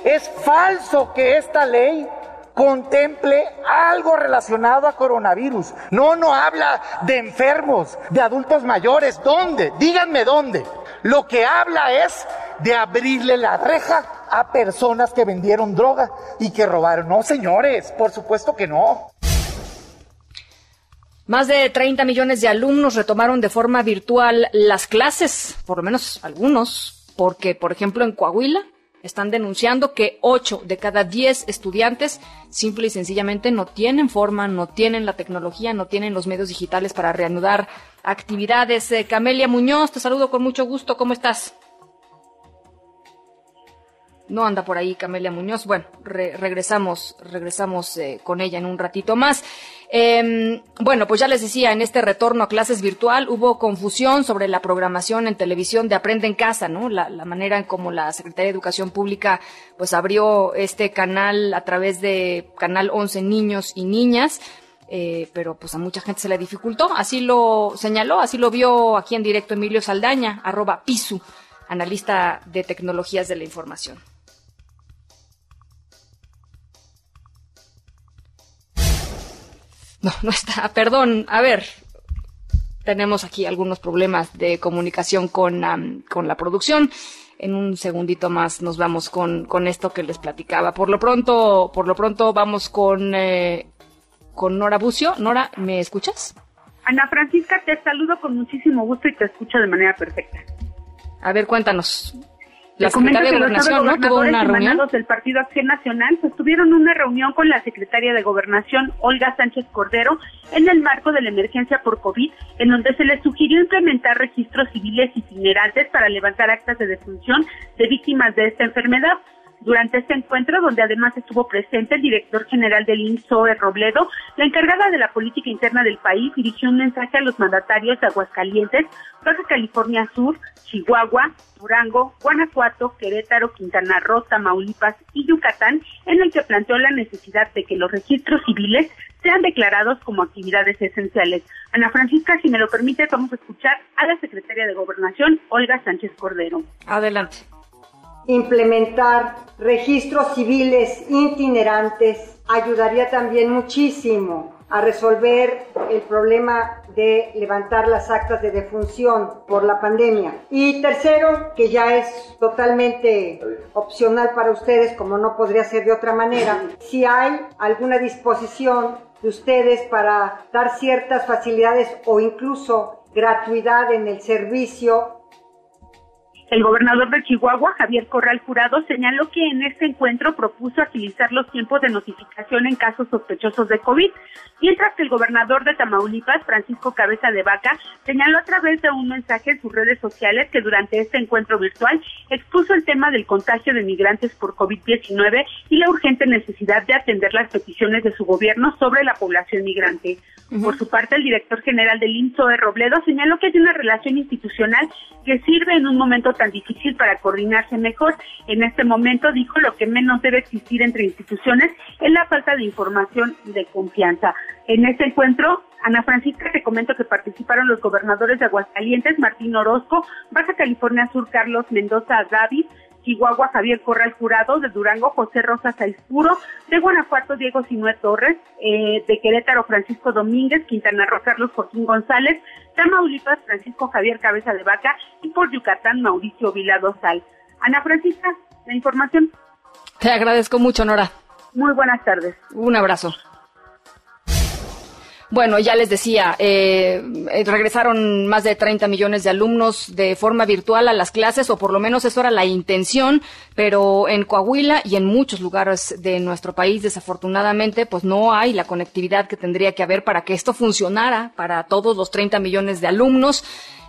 Es falso que esta ley contemple algo relacionado a coronavirus. No, no habla de enfermos, de adultos mayores. ¿Dónde? Díganme dónde. Lo que habla es de abrirle la reja a personas que vendieron droga y que robaron. No, señores, por supuesto que no. Más de 30 millones de alumnos retomaron de forma virtual las clases, por lo menos algunos, porque, por ejemplo, en Coahuila están denunciando que 8 de cada 10 estudiantes simple y sencillamente no tienen forma, no tienen la tecnología, no tienen los medios digitales para reanudar actividades. Eh, Camelia Muñoz, te saludo con mucho gusto, ¿cómo estás? No anda por ahí Camelia Muñoz. Bueno, re regresamos, regresamos eh, con ella en un ratito más. Eh, bueno, pues ya les decía, en este retorno a clases virtual hubo confusión sobre la programación en televisión de Aprende en Casa, ¿no? La, manera en cómo la Secretaría de Educación Pública pues abrió este canal a través de Canal 11 Niños y Niñas. Eh, pero pues a mucha gente se le dificultó. Así lo señaló, así lo vio aquí en directo Emilio Saldaña, arroba Pisu, analista de tecnologías de la información. No, no está. Perdón. A ver. Tenemos aquí algunos problemas de comunicación con, um, con la producción. En un segundito más nos vamos con, con esto que les platicaba. Por lo pronto, por lo pronto vamos con, eh, con Nora Bucio. Nora, ¿me escuchas? Ana Francisca, te saludo con muchísimo gusto y te escucho de manera perfecta. A ver, cuéntanos. La Secretaria de Gobernación, ¿no? Tuvo una reunión. del Partido Acción Nacional pues tuvieron una reunión con la Secretaria de Gobernación, Olga Sánchez Cordero, en el marco de la emergencia por COVID, en donde se les sugirió implementar registros civiles itinerantes para levantar actas de defunción de víctimas de esta enfermedad. Durante este encuentro, donde además estuvo presente el director general del INSOE Robledo, la encargada de la política interna del país dirigió un mensaje a los mandatarios de Aguascalientes, Baja California Sur, Chihuahua, Durango, Guanajuato, Querétaro, Quintana Roo, Tamaulipas y Yucatán, en el que planteó la necesidad de que los registros civiles sean declarados como actividades esenciales. Ana Francisca, si me lo permite, vamos a escuchar a la secretaria de Gobernación, Olga Sánchez Cordero. Adelante. Implementar registros civiles itinerantes ayudaría también muchísimo a resolver el problema de levantar las actas de defunción por la pandemia. Y tercero, que ya es totalmente opcional para ustedes, como no podría ser de otra manera, si hay alguna disposición de ustedes para dar ciertas facilidades o incluso gratuidad en el servicio el gobernador de Chihuahua, Javier Corral Jurado, señaló que en este encuentro propuso agilizar los tiempos de notificación en casos sospechosos de COVID, mientras que el gobernador de Tamaulipas, Francisco Cabeza de Vaca, señaló a través de un mensaje en sus redes sociales que durante este encuentro virtual expuso el tema del contagio de migrantes por COVID-19 y la urgente necesidad de atender las peticiones de su gobierno sobre la población migrante. Por su parte, el director general del INSOE, Robledo, señaló que hay una relación institucional que sirve en un momento tan difícil para coordinarse mejor. En este momento, dijo, lo que menos debe existir entre instituciones es la falta de información y de confianza. En este encuentro, Ana Francisca, te comento que participaron los gobernadores de Aguascalientes, Martín Orozco, Baja California Sur, Carlos Mendoza David, Chihuahua, Javier Corral Jurado, de Durango, José Rosa Saispuro, de Guanajuato, Diego Sinué Torres, eh, de Querétaro, Francisco Domínguez, Quintana Roo, Carlos Joaquín González, Tamaulipas, Francisco Javier Cabeza de Vaca y por Yucatán, Mauricio Vilado Sal. Ana Francisca, la información. Te agradezco mucho, Nora. Muy buenas tardes. Un abrazo. Bueno, ya les decía, eh, eh, regresaron más de 30 millones de alumnos de forma virtual a las clases, o por lo menos eso era la intención, pero en Coahuila y en muchos lugares de nuestro país, desafortunadamente, pues no hay la conectividad que tendría que haber para que esto funcionara para todos los 30 millones de alumnos.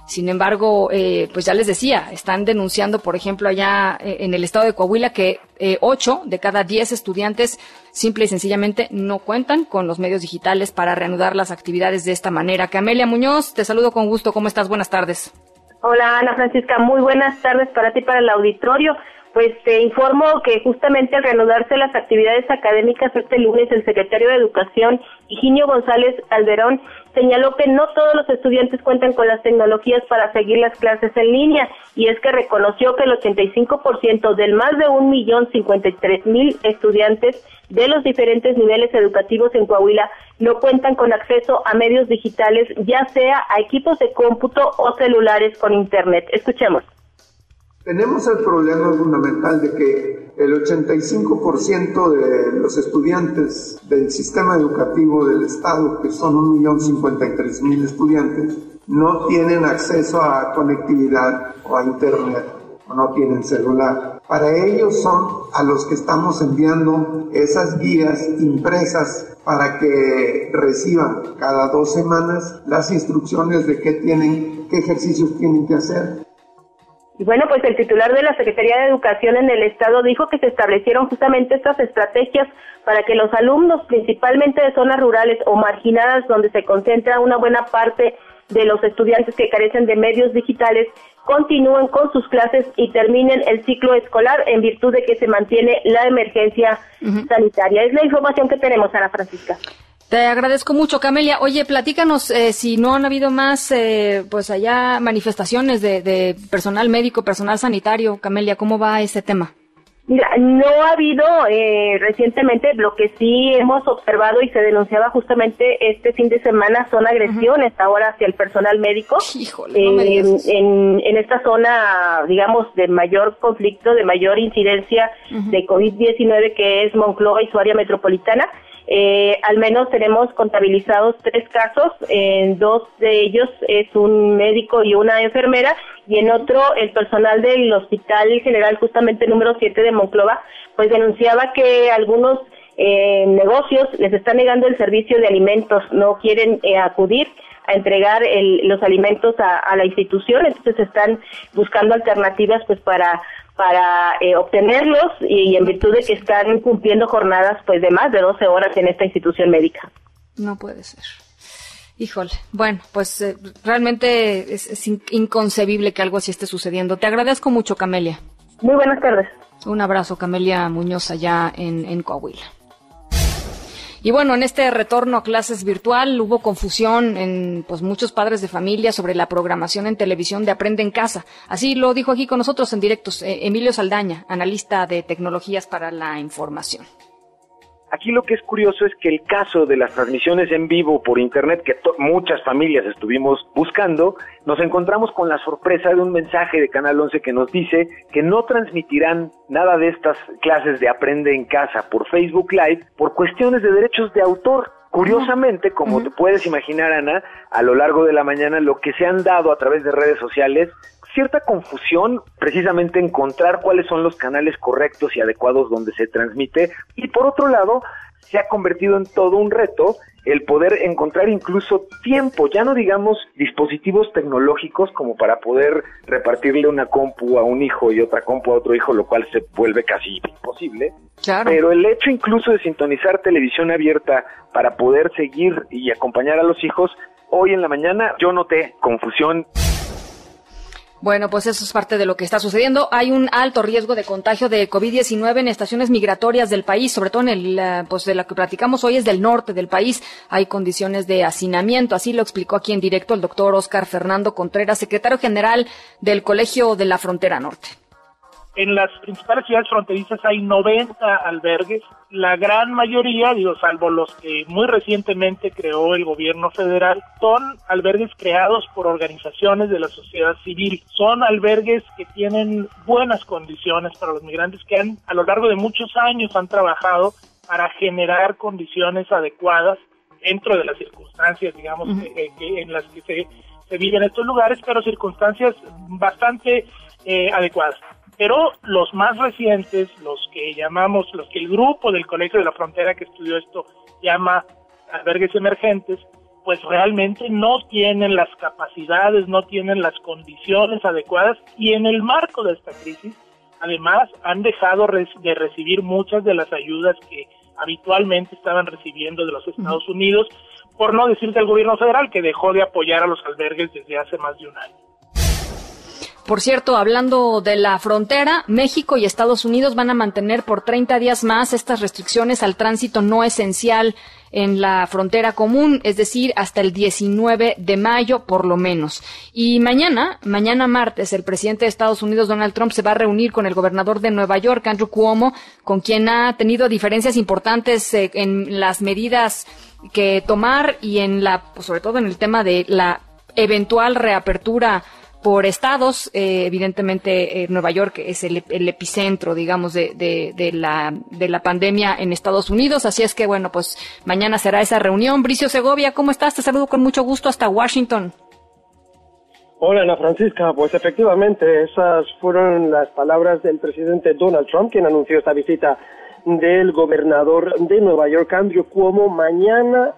Sin embargo, eh, pues ya les decía, están denunciando, por ejemplo, allá eh, en el estado de Coahuila que eh, ocho de cada diez estudiantes simple y sencillamente no cuentan con los medios digitales para reanudar las actividades de esta manera. Camelia Muñoz, te saludo con gusto. ¿Cómo estás? Buenas tardes. Hola Ana Francisca, muy buenas tardes para ti, para el auditorio. Pues te informo que justamente al reanudarse las actividades académicas este lunes, el secretario de Educación, Higinio González Alderón, señaló que no todos los estudiantes cuentan con las tecnologías para seguir las clases en línea y es que reconoció que el 85% del más de un millón cincuenta mil estudiantes de los diferentes niveles educativos en Coahuila no cuentan con acceso a medios digitales, ya sea a equipos de cómputo o celulares con internet. Escuchemos. Tenemos el problema fundamental de que el 85% de los estudiantes del sistema educativo del Estado, que son 1.053.000 estudiantes, no tienen acceso a conectividad o a Internet o no tienen celular. Para ellos son a los que estamos enviando esas guías impresas para que reciban cada dos semanas las instrucciones de qué tienen, qué ejercicios tienen que hacer bueno, pues el titular de la Secretaría de Educación en el Estado dijo que se establecieron justamente estas estrategias para que los alumnos, principalmente de zonas rurales o marginadas, donde se concentra una buena parte de los estudiantes que carecen de medios digitales, continúen con sus clases y terminen el ciclo escolar en virtud de que se mantiene la emergencia sanitaria. Es la información que tenemos, Ana Francisca. Te agradezco mucho, Camelia. Oye, platícanos eh, si no han habido más, eh, pues allá manifestaciones de, personal médico, personal sanitario. Camelia, ¿cómo va este tema? Mira, no ha habido eh, recientemente, lo que sí hemos observado y se denunciaba justamente este fin de semana son agresiones ahora hacia el personal médico. Híjole, en, en esta zona, digamos, de mayor conflicto, de mayor incidencia de COVID-19 que es Monclova y su área metropolitana. Eh, al menos tenemos contabilizados tres casos, en dos de ellos es un médico y una enfermera, y en otro el personal del Hospital General, justamente número 7 de Monclova, pues denunciaba que algunos eh, negocios les están negando el servicio de alimentos, no quieren eh, acudir a entregar los alimentos a, la institución, entonces están buscando alternativas pues para para eh, obtenerlos y, en virtud de que están cumpliendo jornadas pues de más de 12 horas en esta institución médica. No puede ser. Híjole, bueno, pues eh, realmente es, inconcebible que algo así esté sucediendo. Te agradezco mucho, Camelia. Muy buenas tardes. Un abrazo, Camelia Muñoz, allá en, en Coahuila. Y bueno, en este retorno a clases virtual hubo confusión en pues muchos padres de familia sobre la programación en televisión de Aprende en Casa. Así lo dijo aquí con nosotros en directos eh, Emilio Saldaña, analista de tecnologías para la información. Aquí lo que es curioso es que el caso de las transmisiones en vivo por Internet que muchas familias estuvimos buscando, nos encontramos con la sorpresa de un mensaje de Canal 11 que nos dice que no transmitirán nada de estas clases de Aprende en Casa por Facebook Live por cuestiones de derechos de autor. Curiosamente, como te puedes imaginar, Ana, a lo largo de la mañana lo que se han dado a través de redes sociales cierta confusión precisamente encontrar cuáles son los canales correctos y adecuados donde se transmite y por otro lado se ha convertido en todo un reto el poder encontrar incluso tiempo, ya no digamos dispositivos tecnológicos como para poder repartirle una compu a un hijo y otra compu a otro hijo, lo cual se vuelve casi imposible. Pero el hecho incluso de sintonizar televisión abierta para poder seguir y acompañar a los hijos, hoy en la mañana yo noté confusión. Bueno, pues eso es parte de lo que está sucediendo. Hay un alto riesgo de contagio de COVID-19 en estaciones migratorias del país, sobre todo en el, pues de la que platicamos hoy es del norte del país. Hay condiciones de hacinamiento. Así lo explicó aquí en directo el doctor Oscar Fernando Contreras, secretario general del Colegio de la Frontera Norte. En las principales ciudades fronterizas hay 90 albergues. La gran mayoría, digo, salvo los que muy recientemente creó el gobierno federal, son albergues creados por organizaciones de la sociedad civil. Son albergues que tienen buenas condiciones para los migrantes que han, a lo largo de muchos años han trabajado para generar condiciones adecuadas dentro de las circunstancias, digamos, en las que se, se viven estos lugares, pero circunstancias bastante eh, adecuadas. Pero los más recientes, los que llamamos, los que el grupo del Colegio de la Frontera que estudió esto llama albergues emergentes, pues realmente no tienen las capacidades, no tienen las condiciones adecuadas y en el marco de esta crisis, además, han dejado de recibir muchas de las ayudas que habitualmente estaban recibiendo de los Estados Unidos, por no decir del gobierno federal que dejó de apoyar a los albergues desde hace más de un año. Por cierto, hablando de la frontera, México y Estados Unidos van a mantener por 30 días más estas restricciones al tránsito no esencial en la frontera común, es decir, hasta el 19 de mayo por lo menos. Y mañana, mañana martes, el presidente de Estados Unidos, Donald Trump, se va a reunir con el gobernador de Nueva York, Andrew Cuomo, con quien ha tenido diferencias importantes eh, en las medidas que tomar y en la, pues, sobre todo en el tema de la eventual reapertura por estados, eh, evidentemente eh, Nueva York es el, epicentro, digamos, de, de, la, de la pandemia en Estados Unidos, así es que bueno, pues mañana será esa reunión. Bricio Segovia, ¿cómo estás? Te saludo con mucho gusto hasta Washington. Hola Ana Francisca, pues efectivamente esas fueron las palabras del presidente Donald Trump, quien anunció esta visita del gobernador de Nueva York, Andrew Cuomo, mañana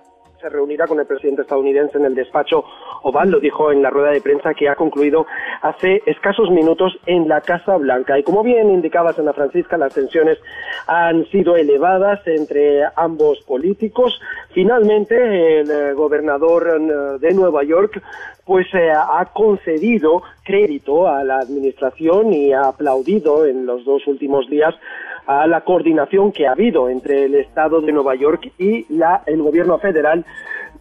se reunirá con el presidente estadounidense en el despacho Oval, lo dijo en la rueda de prensa que ha concluido hace escasos minutos en la Casa Blanca. Y como bien indicaba Ana Francisca, las tensiones han sido elevadas entre ambos políticos. Finalmente, el eh, gobernador eh, de Nueva York pues eh, ha concedido crédito a la administración y ha aplaudido en los dos últimos días a la coordinación que ha habido entre el Estado de Nueva York y la, el gobierno federal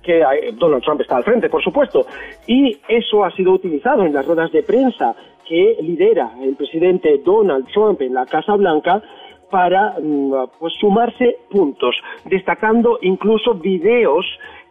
que Donald Trump está al frente, por supuesto. Y eso ha sido utilizado en las ruedas de prensa que lidera el presidente Donald Trump en la Casa Blanca para mm, pues, sumarse puntos, destacando incluso videos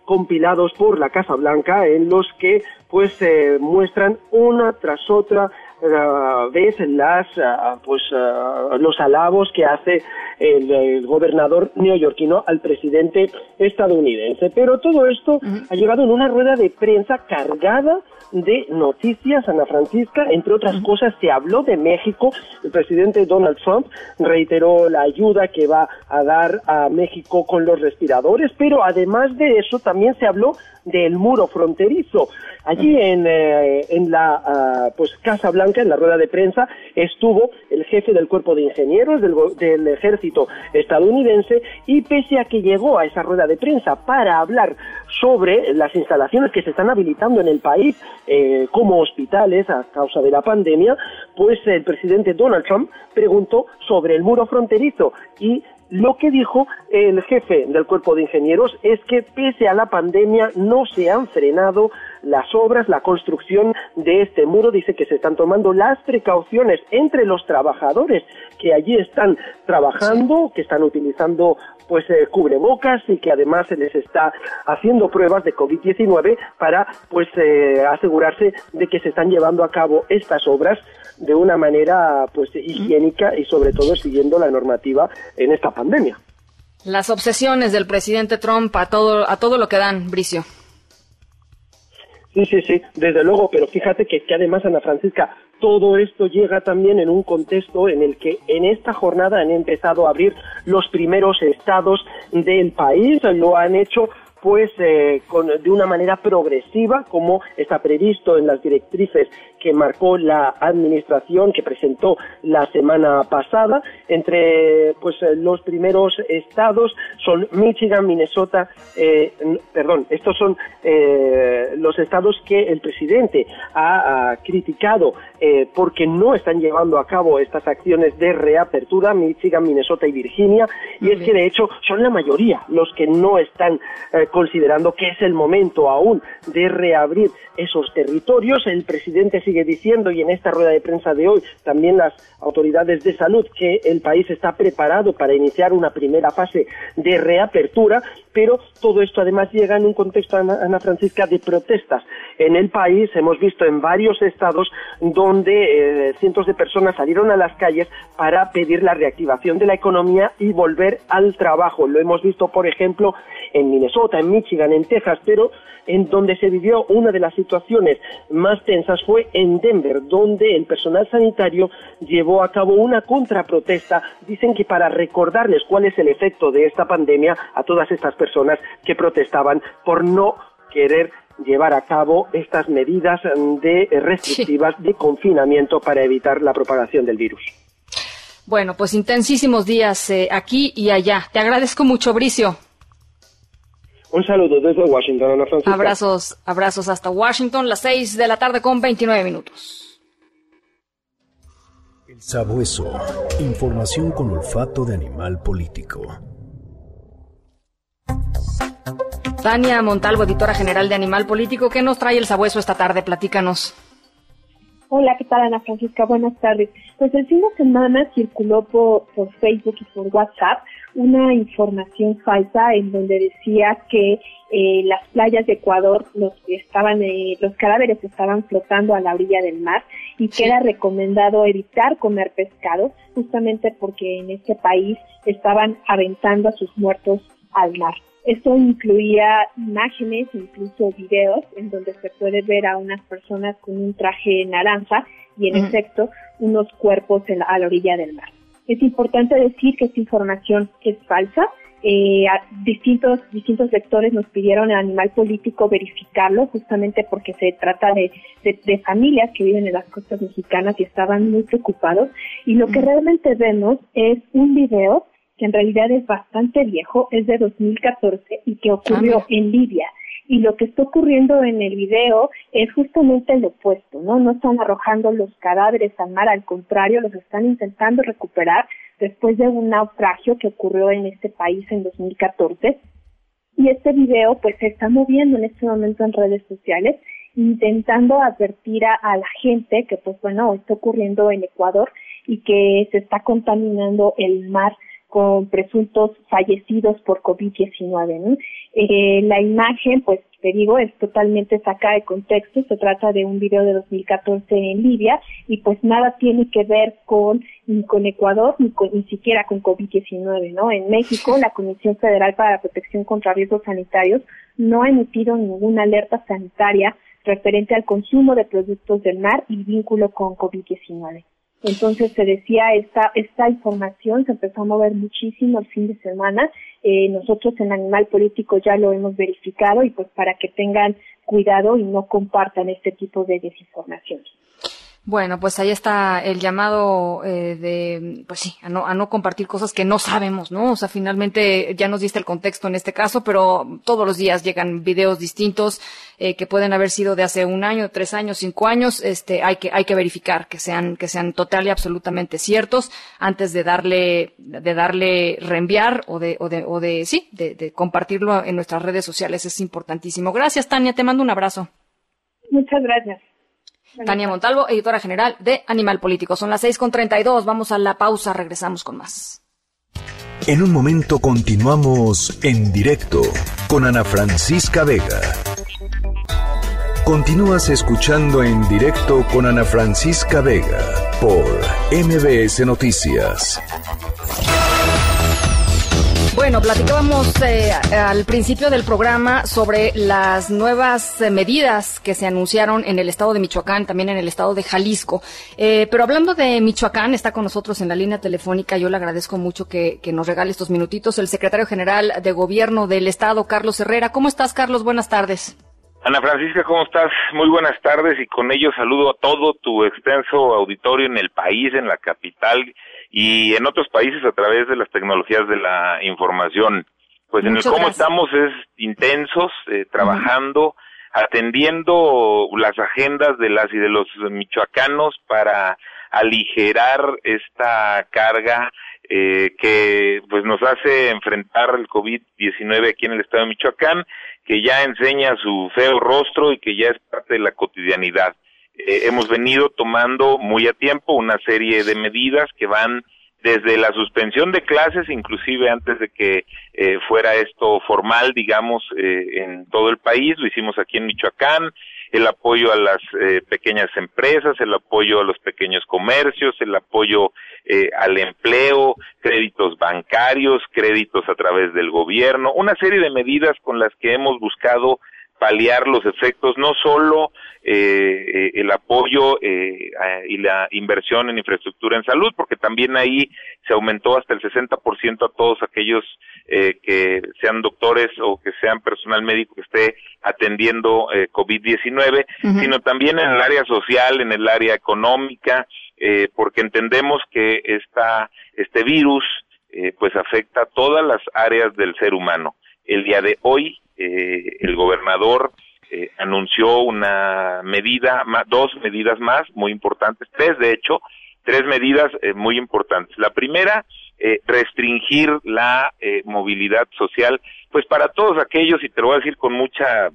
compilados por la Casa Blanca en los que pues se muestran una tras otra uh, vez las uh, pues uh, los alabos que hace el, gobernador neoyorquino al presidente estadounidense. Pero todo esto ha llegado en una rueda de prensa cargada de noticias, Ana Francisca. Entre otras cosas, se habló de México. El presidente Donald Trump reiteró la ayuda que va a dar a México con los respiradores, pero además de eso también se habló del muro fronterizo. Allí en, eh, en la ah, pues Casa Blanca Blanca, en la rueda de prensa, estuvo el jefe del cuerpo de ingenieros del, del ejército estadounidense y pese a que llegó a esa rueda de prensa para hablar sobre las instalaciones que se están habilitando en el país eh, como hospitales a causa de la pandemia, pues el presidente Donald Trump preguntó sobre el muro fronterizo y lo que dijo el jefe del cuerpo de ingenieros es que pese a la pandemia no se han frenado las obras, la construcción de este muro. Dice que se están tomando las precauciones entre los trabajadores que allí están trabajando, que están utilizando pues eh, cubrebocas y que además se les está haciendo pruebas de COVID-19 para pues eh, asegurarse de que se están llevando a cabo estas obras de una manera pues higiénica y sobre todo siguiendo la normativa en esta pandemia. Las obsesiones del presidente Trump a todo a todo lo que dan, Bricio. Sí, sí, sí, desde luego, pero fíjate que, además, Ana Francisca, todo esto llega también en un contexto en el que en esta jornada han empezado a abrir los primeros estados del país, lo han hecho pues eh, con, de una manera progresiva, como está previsto en las directrices que marcó la administración que presentó la semana pasada. Entre pues eh, los primeros estados son Michigan, Minnesota, eh, perdón, estos son los estados que el presidente ha, criticado porque no están llevando a cabo estas acciones de reapertura, Michigan, Minnesota y Virginia, y es que de hecho son la mayoría los que no están considerando que es el momento aún de reabrir esos territorios. El presidente sigue diciendo, y en esta rueda de prensa de hoy, también las autoridades de salud, que el país está preparado para iniciar una primera fase de reapertura, pero todo esto además llega en un contexto, Ana, Francisca, de protestas. En el país hemos visto en varios estados donde eh, cientos de personas salieron a las calles para pedir la reactivación de la economía y volver al trabajo. Lo hemos visto, por ejemplo, en Minnesota, en Michigan, en Texas, pero en donde se vivió una de las situaciones más tensas fue en Denver, donde el personal sanitario llevó a cabo una contraprotesta, dicen que para recordarles cuál es el efecto de esta pandemia a todas estas personas que protestaban por no querer llevar a cabo estas medidas de restrictivas de confinamiento para evitar la propagación del virus. Bueno, pues intensísimos días eh, aquí y allá. Te agradezco mucho, Bricio. Un saludo desde Washington, Ana Francisca. Abrazos, abrazos hasta Washington, las seis de la tarde con 29 minutos. El sabueso. Información con olfato de animal político. Tania Montalvo, editora general de Animal Político, ¿qué nos trae el sabueso esta tarde? Platícanos. Hola, ¿qué tal Ana Francisca? Buenas tardes. Pues el fin de semana circuló por, por Facebook y por WhatsApp una información falsa en donde decía que eh, las playas de Ecuador los estaban eh, los cadáveres estaban flotando a la orilla del mar y que era recomendado evitar comer pescado justamente porque en este país estaban aventando a sus muertos al mar. Esto incluía imágenes, incluso videos, en donde se puede ver a unas personas con un traje naranja y en efecto unos cuerpos a la orilla del mar. Es importante decir que esta información es falsa. Eh, distintos, distintos lectores nos pidieron al animal político verificarlo justamente porque se trata de, de, familias que viven en las costas mexicanas y estaban muy preocupados. Y lo que realmente vemos es un video que en realidad es bastante viejo, es de 2014 y que ocurrió ah, en Libia y lo que está ocurriendo en el video es justamente lo opuesto, ¿no? No están arrojando los cadáveres al mar, al contrario, los están intentando recuperar después de un naufragio que ocurrió en este país en 2014. Y este video pues se está moviendo en este momento en redes sociales intentando advertir a, a la gente que pues bueno, está ocurriendo en Ecuador y que se está contaminando el mar con presuntos fallecidos por COVID-19. ¿no? Eh, la imagen, pues te digo, es totalmente sacada de contexto. Se trata de un video de 2014 en Libia y pues nada tiene que ver con ni con Ecuador ni, con, ni siquiera con COVID-19. ¿no? En México, la Comisión Federal para la Protección contra Riesgos Sanitarios no ha emitido ninguna alerta sanitaria referente al consumo de productos del mar y vínculo con COVID-19. Entonces se decía esta, esta información se empezó a mover muchísimo el fin de semana. Eh, nosotros en Animal Político ya lo hemos verificado y pues para que tengan cuidado y no compartan este tipo de desinformación. Bueno, pues ahí está el llamado eh, de, pues sí, a no, a no compartir cosas que no sabemos, ¿no? O sea, finalmente ya nos diste el contexto en este caso, pero todos los días llegan videos distintos eh, que pueden haber sido de hace un año, tres años, cinco años. Este, hay que, hay que verificar que sean, que sean total y absolutamente ciertos antes de darle, de darle reenviar o de, o de, o de, sí, de, de compartirlo en nuestras redes sociales. Es importantísimo. Gracias, Tania. Te mando un abrazo. Muchas gracias. Tania Montalvo, editora general de Animal Político. Son las seis con treinta y dos. Vamos a la pausa. Regresamos con más. En un momento continuamos en directo con Ana Francisca Vega. Continúas escuchando en directo con Ana Francisca Vega por MBS Noticias. Bueno, platicábamos eh, al principio del programa sobre las nuevas eh, medidas que se anunciaron en el estado de Michoacán, también en el estado de Jalisco. Eh, pero hablando de Michoacán, está con nosotros en la línea telefónica. Yo le agradezco mucho que, que nos regale estos minutitos el secretario general de gobierno del estado, Carlos Herrera. ¿Cómo estás, Carlos? Buenas tardes. Ana Francisca, ¿cómo estás? Muy buenas tardes y con ello saludo a todo tu extenso auditorio en el país, en la capital y en otros países a través de las tecnologías de la información. Pues en el cómo estamos es intensos, eh, trabajando, atendiendo las agendas de las y de los michoacanos para aligerar esta carga eh, que pues nos hace enfrentar el COVID-19 aquí en el estado de Michoacán, que ya enseña su feo rostro y que ya es parte de la cotidianidad. Eh, hemos venido tomando muy a tiempo una serie de medidas que van desde la suspensión de clases, inclusive antes de que eh, fuera esto formal, digamos, eh, en todo el país, lo hicimos aquí en Michoacán, el apoyo a las pequeñas empresas, el apoyo a los pequeños comercios, el apoyo al empleo, créditos bancarios, créditos a través del gobierno, una serie de medidas con las que hemos buscado paliar los efectos, no solo eh, eh, el apoyo eh, y la inversión en infraestructura en salud, porque también ahí se aumentó hasta el 60% a todos aquellos que sean doctores o que sean personal médico que esté atendiendo COVID-19, sino también en el área social, en el área económica, porque entendemos que esta, este virus pues afecta a todas las áreas del ser humano. El día de hoy eh, el gobernador eh, anunció una medida, dos medidas más muy importantes, tres de hecho, tres medidas eh, muy importantes. La primera, restringir la movilidad social, pues para todos aquellos, y te lo voy a decir con mucha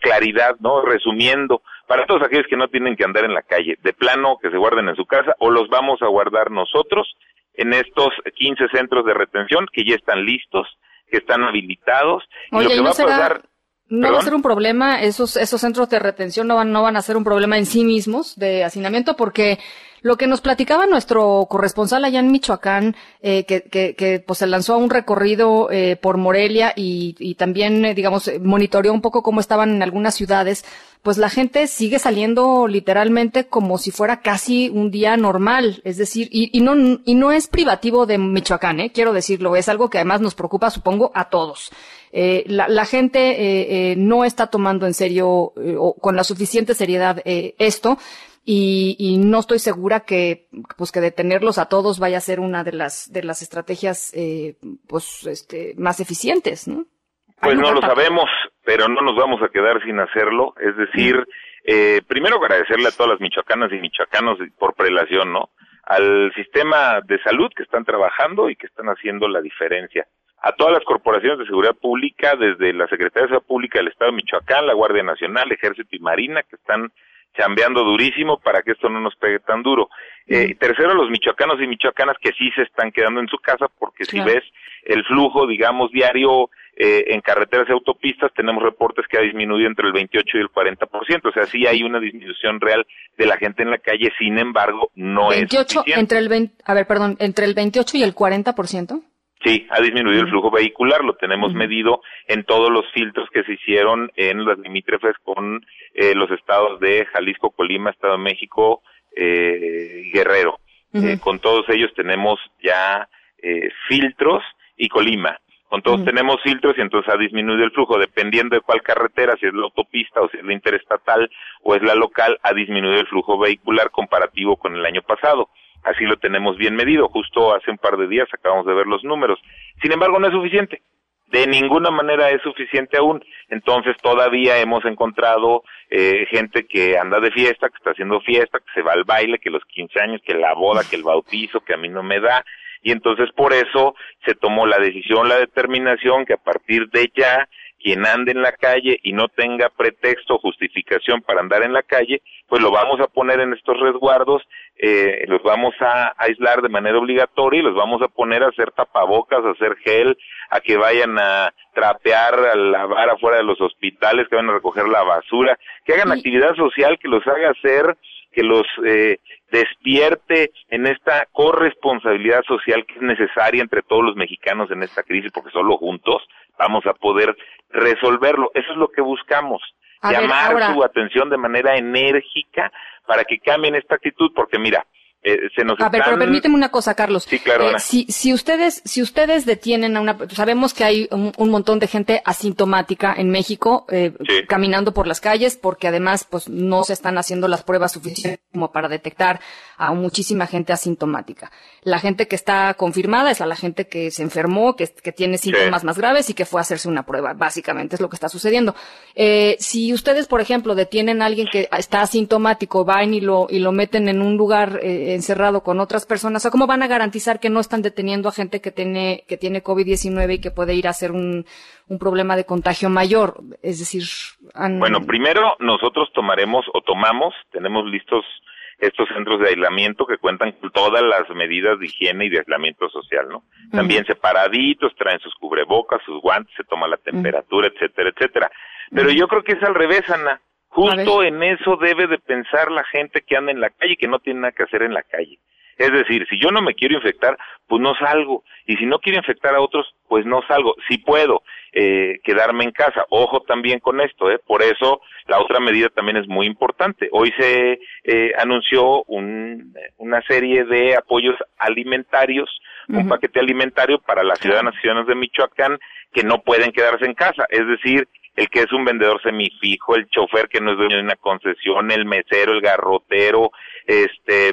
claridad, ¿no? Resumiendo, para todos aquellos que no tienen que andar en la calle, de plano que se guarden en su casa o los vamos a guardar nosotros en estos 15 centros de retención que ya están listos que están habilitados. y lo que va a pasar, no va a ser un problema, esos, esos centros de retención no van, no van a ser un problema en sí mismos de hacinamiento porque lo que nos platicaba nuestro corresponsal allá en Michoacán, eh, que, que, que, pues se lanzó a un recorrido eh, por Morelia y, y también, eh, digamos, monitoreó un poco cómo estaban en algunas ciudades, pues la gente sigue saliendo literalmente como si fuera casi un día normal, es decir, y, y no, y no es privativo de Michoacán, eh, quiero decirlo, es algo que además nos preocupa, supongo, a todos. Eh, la, la, gente eh, eh, no está tomando en serio eh, o con la suficiente seriedad eh, esto y, y, no estoy segura que pues que detenerlos a todos vaya a ser una de las de las estrategias pues este más eficientes, ¿no? Pues no lo sabemos, pero no nos vamos a quedar sin hacerlo. Es decir, eh, primero agradecerle a todas las michoacanas y michoacanos por prelación, ¿no? Al sistema de salud que están trabajando y que están haciendo la diferencia. A todas las corporaciones de seguridad pública, desde la Secretaría de Seguridad Pública del Estado de Michoacán, la Guardia Nacional, Ejército y Marina, que están chambeando durísimo para que esto no nos pegue tan duro. Eh, tercero, los michoacanos y michoacanas que sí se están quedando en su casa, porque si ves el flujo, digamos, diario eh, en carreteras y autopistas tenemos reportes que ha disminuido entre el 28 y el 40%, o sea, sí hay una disminución real de la gente en la calle, sin embargo, no 28, es entre el 20, a ver, perdón, entre el 28 y el 40%. Sí, ha disminuido el flujo vehicular, lo tenemos medido en todos los filtros que se hicieron en las limítrofes con eh, los estados de Jalisco, Colima, Estado de México, eh, Guerrero. Eh, con todos ellos tenemos ya eh, filtros y Colima. Con todos tenemos filtros y entonces ha disminuido el flujo, dependiendo de cuál carretera, si es la autopista o si es la interestatal o es la local, ha disminuido el flujo vehicular comparativo con el año pasado. Así lo tenemos bien medido. Justo hace un par de días acabamos de ver los números. Sin embargo, no es suficiente. De ninguna manera es suficiente aún. Entonces todavía hemos encontrado eh, gente que anda de fiesta, que está haciendo fiesta, que se va al baile, que los 15 años, que la boda, que el bautizo, que a mí no me da. Y entonces por eso se tomó la decisión, la determinación que a partir de ya quien ande en la calle y no tenga pretexto o justificación para andar en la calle, pues lo vamos a poner en estos resguardos, eh, los vamos a aislar de manera obligatoria y los vamos a poner a hacer tapabocas, a hacer gel, a que vayan a trapear, a lavar afuera de los hospitales, que vayan a recoger la basura, que hagan actividad social que los haga hacer que los eh, despierte en esta corresponsabilidad social que es necesaria entre todos los mexicanos en esta crisis, porque solo juntos vamos a poder resolverlo. Eso es lo que buscamos, llamar su atención de manera enérgica para que cambien esta actitud, porque mira, eh, se nos a ver, pero permíteme una cosa, Carlos. Sí, claro. Eh, si, si ustedes, si ustedes detienen a una, sabemos que hay un, montón de gente asintomática en México eh, caminando por las calles, porque además, pues, no se están haciendo las pruebas suficientes como para detectar a muchísima gente asintomática. La gente que está confirmada es a la gente que se enfermó, que, que tiene síntomas más graves y que fue a hacerse una prueba. Básicamente es lo que está sucediendo. si ustedes, por ejemplo, detienen a alguien que está asintomático, van y lo y lo meten en un lugar encerrado con otras personas, o cómo van a garantizar que no están deteniendo a gente que tiene, que tiene COVID-19 y que puede ir a ser un, un problema de contagio mayor. Es decir, bueno, primero nosotros tomaremos o tomamos, tenemos listos estos centros de aislamiento que cuentan con todas las medidas de higiene y de aislamiento social, ¿no? También separaditos, traen sus cubrebocas, sus guantes, se toma la temperatura, etcétera, etcétera. Pero yo creo que es al revés, Ana. Justo en eso debe de pensar la gente que anda en la calle y que no tiene nada que hacer en la calle. Es decir, si yo no me quiero infectar, pues no salgo. Y si no quiero infectar a otros, pues no salgo. Si puedo eh, quedarme en casa. Ojo también con esto, ¿eh? Por eso la otra medida también es muy importante. Hoy se eh, anunció un, una serie de apoyos alimentarios, un paquete alimentario para las ciudadanas y ciudadanos de Michoacán que no pueden quedarse en casa. Es decir, el que es un vendedor semifijo, el chofer que no es dueño de una concesión, el mesero, el garrotero, este,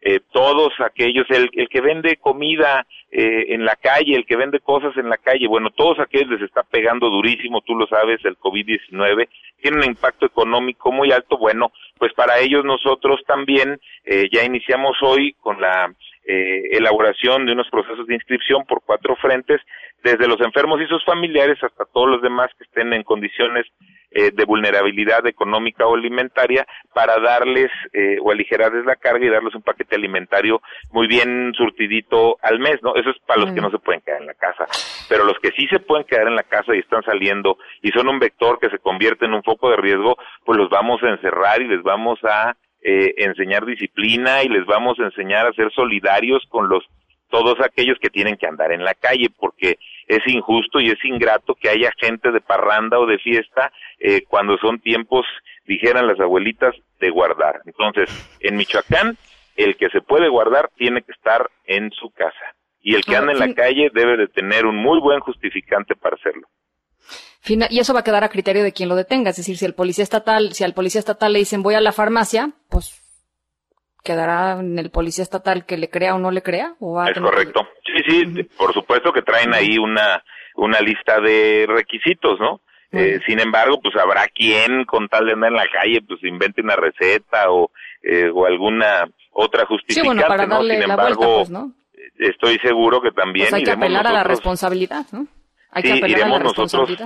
eh, todos aquellos, el, el que vende comida eh, en la calle, el que vende cosas en la calle, bueno, todos aquellos les está pegando durísimo, tú lo sabes, el COVID-19 tiene un impacto económico muy alto, bueno, pues para ellos nosotros también eh, ya iniciamos hoy con la eh, elaboración de unos procesos de inscripción por cuatro frentes, desde los enfermos y sus familiares hasta todos los demás que estén en condiciones eh, de vulnerabilidad económica o alimentaria para darles eh, o aligerarles la carga y darles un paquete alimentario muy bien surtidito al mes, ¿no? Eso es para los que no se pueden quedar en la casa. Pero los que sí se pueden quedar en la casa y están saliendo y son un vector que se convierte en un foco de riesgo, pues los vamos a encerrar y les vamos a eh, enseñar disciplina y les vamos a enseñar a ser solidarios con los todos aquellos que tienen que andar en la calle, porque es injusto y es ingrato que haya gente de parranda o de fiesta eh, cuando son tiempos, dijeran las abuelitas, de guardar. Entonces, en Michoacán, el que se puede guardar tiene que estar en su casa. Y el que anda en la calle debe de tener un muy buen justificante para hacerlo y eso va a quedar a criterio de quien lo detenga. Es decir, si el policía estatal, si al policía estatal le dicen voy a la farmacia, pues quedará en el policía estatal que le crea o no le crea. ¿o es correcto. Sí, sí, por supuesto que traen ahí una, una lista de requisitos, ¿no? Eh, sin embargo, pues habrá quien con tal de andar en la calle, pues invente una receta o, eh, o alguna otra. Sí, para darle sin la embargo, pues, ¿no? estoy seguro que también pues hay que apelar a la responsabilidad, ¿no? Hay sí, iremos nosotros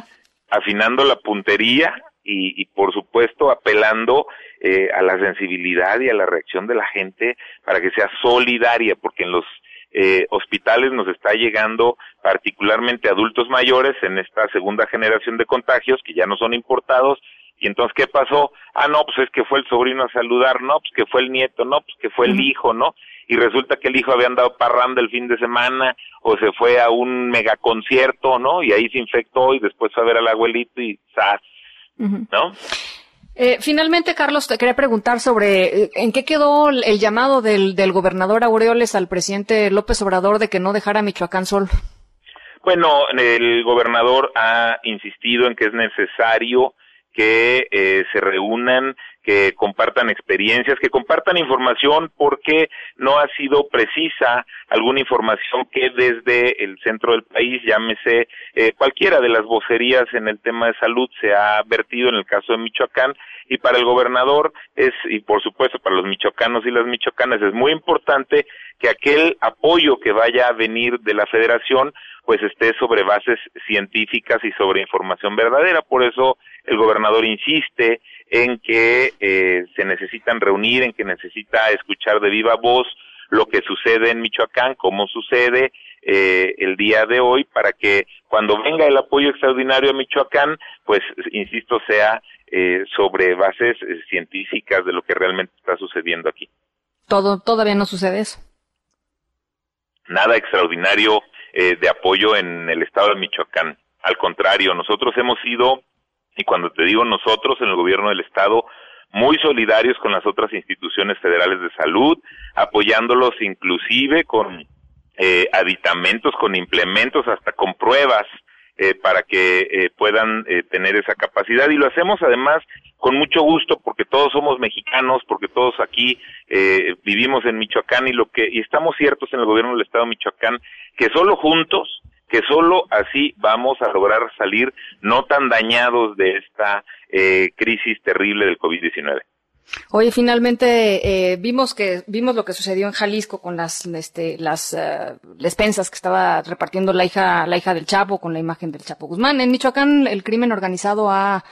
afinando la puntería y, por supuesto apelando eh, a la sensibilidad y a la reacción de la gente para que sea solidaria, porque en los eh, hospitales nos está llegando particularmente adultos mayores en esta segunda generación de contagios que ya no son importados y entonces, ¿qué pasó? Ah, no, pues es que fue el sobrino a saludar, no, pues que fue el nieto, no, pues que fue el hijo, ¿no? Y resulta que el hijo había andado parrando el fin de semana o se fue a un megaconcierto, ¿no? Y ahí se infectó y después fue a ver al abuelito y ¡zas! ¿No? Eh, finalmente, Carlos, te quería preguntar sobre eh, en qué quedó el, llamado del, del gobernador Aureoles al presidente López Obrador de que no dejara Michoacán sol. Bueno, el gobernador ha insistido en que es necesario que eh, se reúnan, que compartan experiencias, que compartan información porque no ha sido precisa alguna información que desde el centro del país, llámese eh, cualquiera de las vocerías en el tema de salud, se ha vertido en el caso de Michoacán y para el gobernador es, y por supuesto para los michoacanos y las michoacanas, es muy importante que aquel apoyo que vaya a venir de la federación pues esté sobre bases científicas y sobre información verdadera. Por eso el gobernador insiste en que eh, se necesitan reunir, en que necesita escuchar de viva voz lo que sucede en Michoacán, cómo sucede eh, el día de hoy, para que cuando venga el apoyo extraordinario a Michoacán, pues, insisto, sea eh, sobre bases eh, científicas de lo que realmente está sucediendo aquí. Todo, todavía no sucede eso. Nada extraordinario eh, de apoyo en el estado de Michoacán. Al contrario, nosotros hemos sido, y cuando te digo nosotros en el gobierno del estado, muy solidarios con las otras instituciones federales de salud, apoyándolos inclusive con eh, aditamentos, con implementos, hasta con pruebas eh, para que eh, puedan eh, tener esa capacidad. Y lo hacemos además con mucho gusto porque todos somos mexicanos, porque todos aquí eh, vivimos en Michoacán y lo que y estamos ciertos en el gobierno del estado de Michoacán que solo juntos que solo así vamos a lograr salir no tan dañados de esta eh, crisis terrible del COVID-19. Oye, finalmente eh, vimos que vimos lo que sucedió en Jalisco con las este, las uh, despensas que estaba repartiendo la hija la hija del Chapo con la imagen del Chapo Guzmán. En Michoacán el crimen organizado ha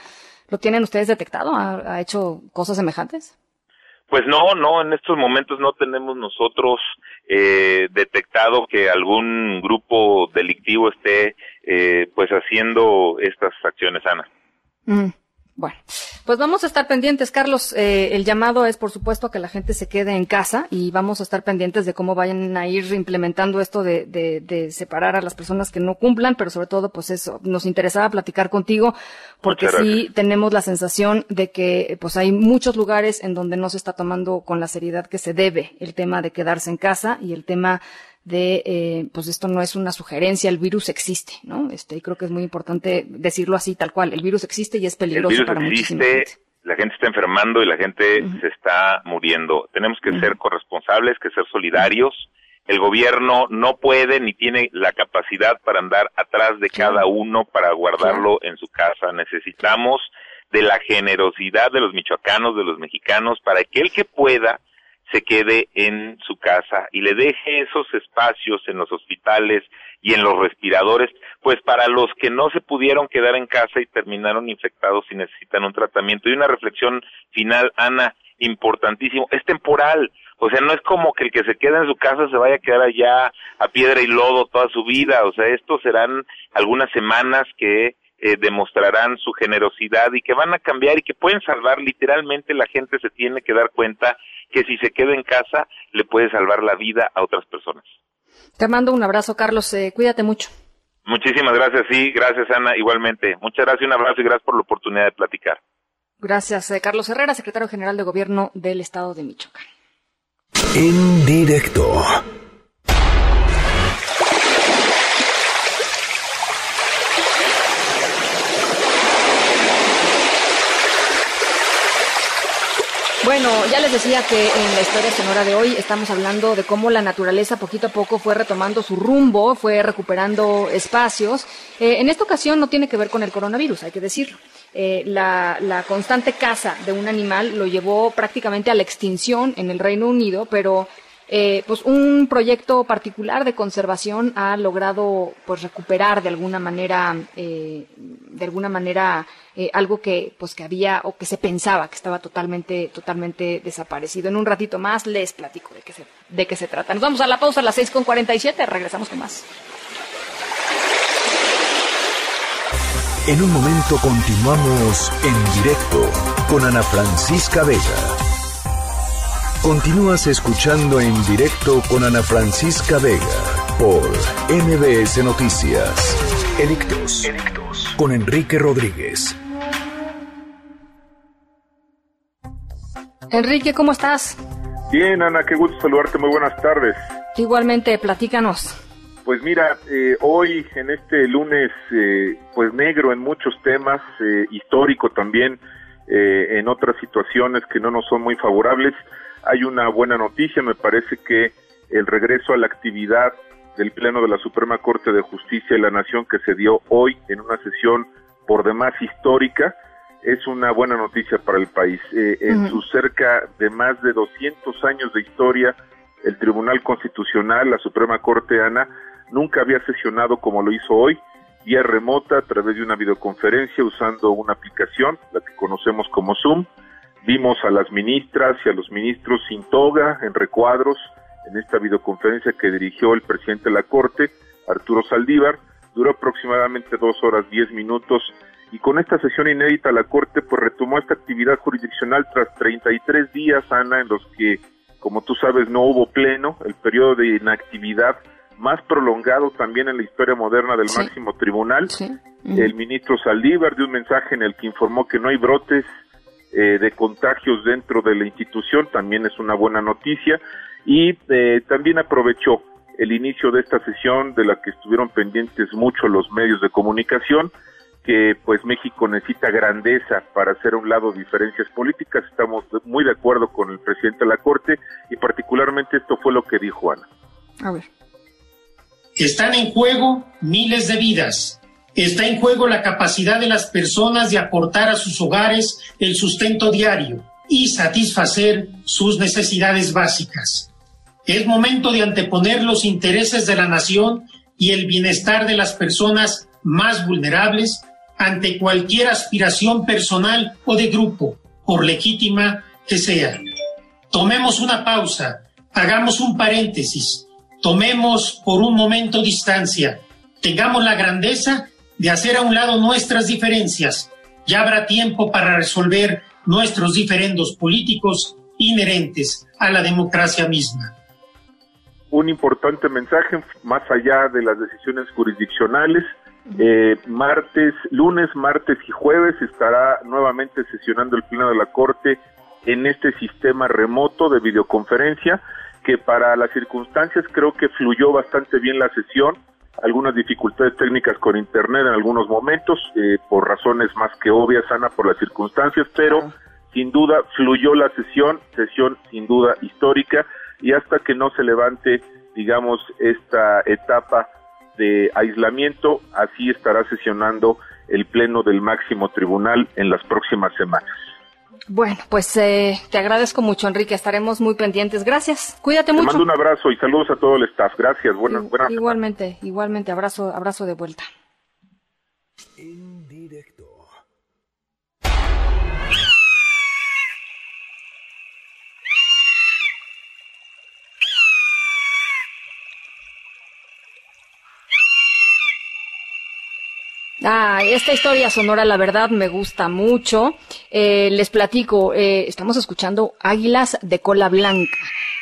lo tienen ustedes detectado, ha, ha hecho cosas semejantes. Pues no, no, en estos momentos no tenemos nosotros eh, detectado que algún grupo delictivo esté eh, pues haciendo estas acciones, Ana. Mm. Bueno, pues vamos a estar pendientes, Carlos. Eh, el llamado es, por supuesto, a que la gente se quede en casa y vamos a estar pendientes de cómo vayan a ir implementando esto de, de, de separar a las personas que no cumplan, pero sobre todo, pues eso, nos interesaba platicar contigo porque sí tenemos la sensación de que, pues hay muchos lugares en donde no se está tomando con la seriedad que se debe el tema de quedarse en casa y el tema de, eh, pues esto no es una sugerencia, el virus existe, ¿no? Este, y creo que es muy importante decirlo así, tal cual, el virus existe y es peligroso el virus para existe, muchísima gente. La gente está enfermando y la gente uh -huh. se está muriendo. Tenemos que uh -huh. ser corresponsables, que ser solidarios. El gobierno no puede ni tiene la capacidad para andar atrás de cada uno para guardarlo en su casa. Necesitamos de la generosidad de los michoacanos, de los mexicanos, para que el que pueda se quede en su casa y le deje esos espacios en los hospitales y en los respiradores, pues para los que no se pudieron quedar en casa y terminaron infectados y necesitan un tratamiento. Y una reflexión final, Ana, importantísimo, es temporal. O sea, no es como que el que se queda en su casa se vaya a quedar allá a piedra y lodo toda su vida. O sea, estos serán algunas semanas que eh, demostrarán su generosidad y que van a cambiar y que pueden salvar literalmente la gente se tiene que dar cuenta que si se queda en casa le puede salvar la vida a otras personas. Te mando un abrazo, Carlos. Eh, cuídate mucho. Muchísimas gracias, sí, gracias Ana, igualmente. Muchas gracias, un abrazo y gracias por la oportunidad de platicar. Gracias, eh, Carlos Herrera, secretario general de Gobierno del Estado de Michoacán. En directo. Bueno, ya les decía que en la historia sonora de hoy estamos hablando de cómo la naturaleza poquito a poco fue retomando su rumbo, fue recuperando espacios. Eh, en esta ocasión no tiene que ver con el coronavirus, hay que decirlo. Eh, la, la, constante caza de un animal lo llevó prácticamente a la extinción en el Reino Unido, pero eh, pues un proyecto particular de conservación ha logrado pues recuperar de alguna manera eh, de alguna manera eh, algo que pues que había o que se pensaba que estaba totalmente totalmente desaparecido. En un ratito más les platico de qué se de qué se trata. Nos vamos a la pausa a las seis con cuarenta y siete regresamos con más. En un momento continuamos en directo con Ana Francisca Vega Continúas escuchando en directo con Ana Francisca Vega por MBS Noticias. Edictos. Edictos. Con Enrique Rodríguez. Enrique, ¿cómo estás? Bien, Ana, qué gusto saludarte. Muy buenas tardes. Igualmente, platícanos. Pues mira, eh, hoy en este lunes, eh, pues negro en muchos temas, eh, histórico también, en otras situaciones que no nos son muy favorables, hay una buena noticia, me parece que el regreso a la actividad del Pleno de la Suprema Corte de Justicia de la Nación que se dio hoy en una sesión por demás histórica, es una buena noticia para el país. en sus cerca de más de 200 años de historia, el Tribunal Constitucional, la Suprema Corte ANA, nunca había sesionado como lo hizo hoy, vía remota a través de una videoconferencia usando una aplicación, la que conocemos como Zoom. Vimos a las ministras y a los ministros sin toga, en recuadros, en esta videoconferencia que dirigió el presidente de la Corte, Arturo Saldívar. Duró aproximadamente dos horas diez minutos. Y con esta sesión inédita la Corte pues retomó esta actividad jurisdiccional tras 33 días, Ana, en los que, como tú sabes, no hubo pleno, el periodo de inactividad más prolongado también en la historia moderna del máximo tribunal. El ministro Saldívar dio un mensaje en el que informó que no hay brotes eh, de contagios dentro de la institución, también es una buena noticia, y eh, también aprovechó el inicio de esta sesión de la que estuvieron pendientes mucho los medios de comunicación, que pues México necesita grandeza para hacer a un lado diferencias políticas, estamos muy de acuerdo con el presidente de la Corte y particularmente esto fue lo que dijo Ana. A ver. Están en juego miles de vidas. Está en juego la capacidad de las personas de aportar a sus hogares el sustento diario y satisfacer sus necesidades básicas. Es momento de anteponer los intereses de la nación y el bienestar de las personas más vulnerables ante cualquier aspiración personal o de grupo, por legítima que sea. Tomemos una pausa, hagamos un paréntesis Tomemos por un momento distancia, tengamos la grandeza de hacer a un lado nuestras diferencias. Ya habrá tiempo para resolver nuestros diferendos políticos inherentes a la democracia misma. Un importante mensaje más allá de las decisiones jurisdiccionales. Eh, martes, lunes, martes y jueves estará nuevamente sesionando el Pleno de la Corte en este sistema remoto de videoconferencia que para las circunstancias creo que fluyó bastante bien la sesión, algunas dificultades técnicas con internet en algunos momentos, eh, por razones más que obvias, Ana, por las circunstancias, pero sin duda fluyó la sesión, sesión sin duda histórica, y hasta que no se levante, digamos, esta etapa de aislamiento, así estará sesionando el Pleno del máximo tribunal en las próximas semanas. Bueno, pues eh, te agradezco mucho, Enrique. Estaremos muy pendientes. Gracias. Cuídate mucho. Te mando un abrazo y saludos a todo el staff. Gracias. Buenas, Igualmente, igualmente. Abrazo, abrazo de vuelta. Ah, esta historia sonora, la verdad, me gusta mucho. Eh, les platico, eh, estamos escuchando Águilas de Cola Blanca,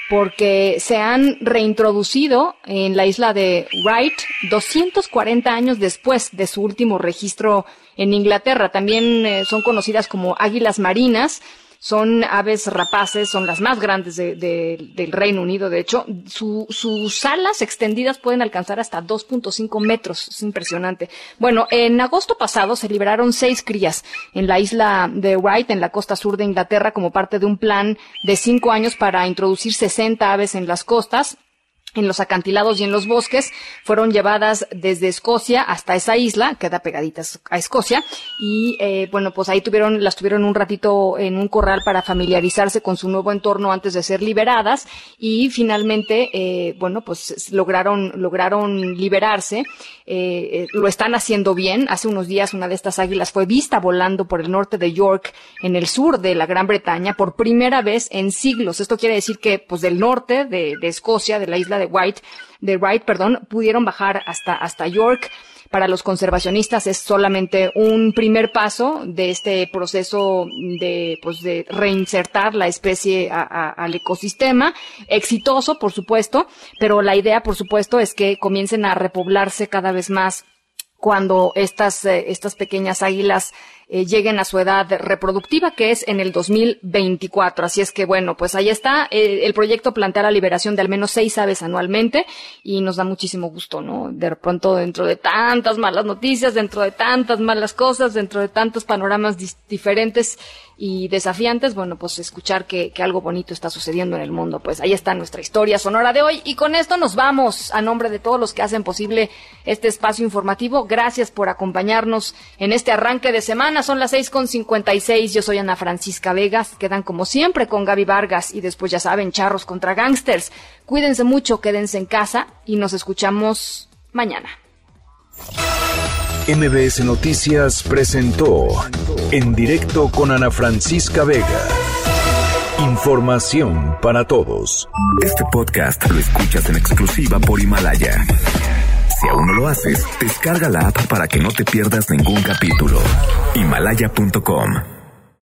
porque se han reintroducido en la isla de Wright 240 años después de su último registro en Inglaterra. También eh, son conocidas como águilas marinas son aves rapaces, son las más grandes del Reino Unido, de hecho. sus alas extendidas pueden alcanzar hasta 2.5 metros, es impresionante. Bueno, en agosto pasado se liberaron seis crías en la isla de White, en la costa sur de Inglaterra, como parte de un plan de cinco años para introducir 60 aves en las costas en los acantilados y en los bosques, fueron llevadas desde Escocia hasta esa isla, queda pegadita a Escocia, y eh, bueno, pues ahí tuvieron, las tuvieron un ratito en un corral para familiarizarse con su nuevo entorno antes de ser liberadas, y finalmente, eh, bueno, pues lograron, lograron liberarse, eh, lo están haciendo bien. Hace unos días una de estas águilas fue vista volando por el norte de York, en el sur de la Gran Bretaña, por primera vez en siglos. Esto quiere decir que, pues del norte de, de Escocia, de la isla de White, de Wright, perdón, pudieron bajar hasta, hasta York. Para los conservacionistas es solamente un primer paso de este proceso de, pues, de reinsertar la especie al ecosistema. Exitoso, por supuesto, pero la idea, por supuesto, es que comiencen a repoblarse cada vez más cuando estas, eh, estas pequeñas águilas eh, lleguen a su edad reproductiva, que es en el 2024. Así es que bueno, pues ahí está. Eh, el proyecto plantea la liberación de al menos seis aves anualmente y nos da muchísimo gusto, ¿no? De pronto dentro de tantas malas noticias, dentro de tantas malas cosas, dentro de tantos panoramas diferentes y desafiantes, bueno, pues escuchar que, que, algo bonito está sucediendo en el mundo. Pues ahí está nuestra historia sonora de hoy y con esto nos vamos a nombre de todos los que hacen posible este espacio informativo. Gracias por acompañarnos en este arranque de semana. Son las seis con cincuenta y seis. Yo soy Ana Francisca Vegas. Quedan como siempre con Gaby Vargas y después ya saben, charros contra gangsters. Cuídense mucho, quédense en casa y nos escuchamos mañana. MBS Noticias presentó en directo con Ana Francisca Vega. Información para todos. Este podcast lo escuchas en exclusiva por Himalaya. Si aún no lo haces, descarga la app para que no te pierdas ningún capítulo. Himalaya.com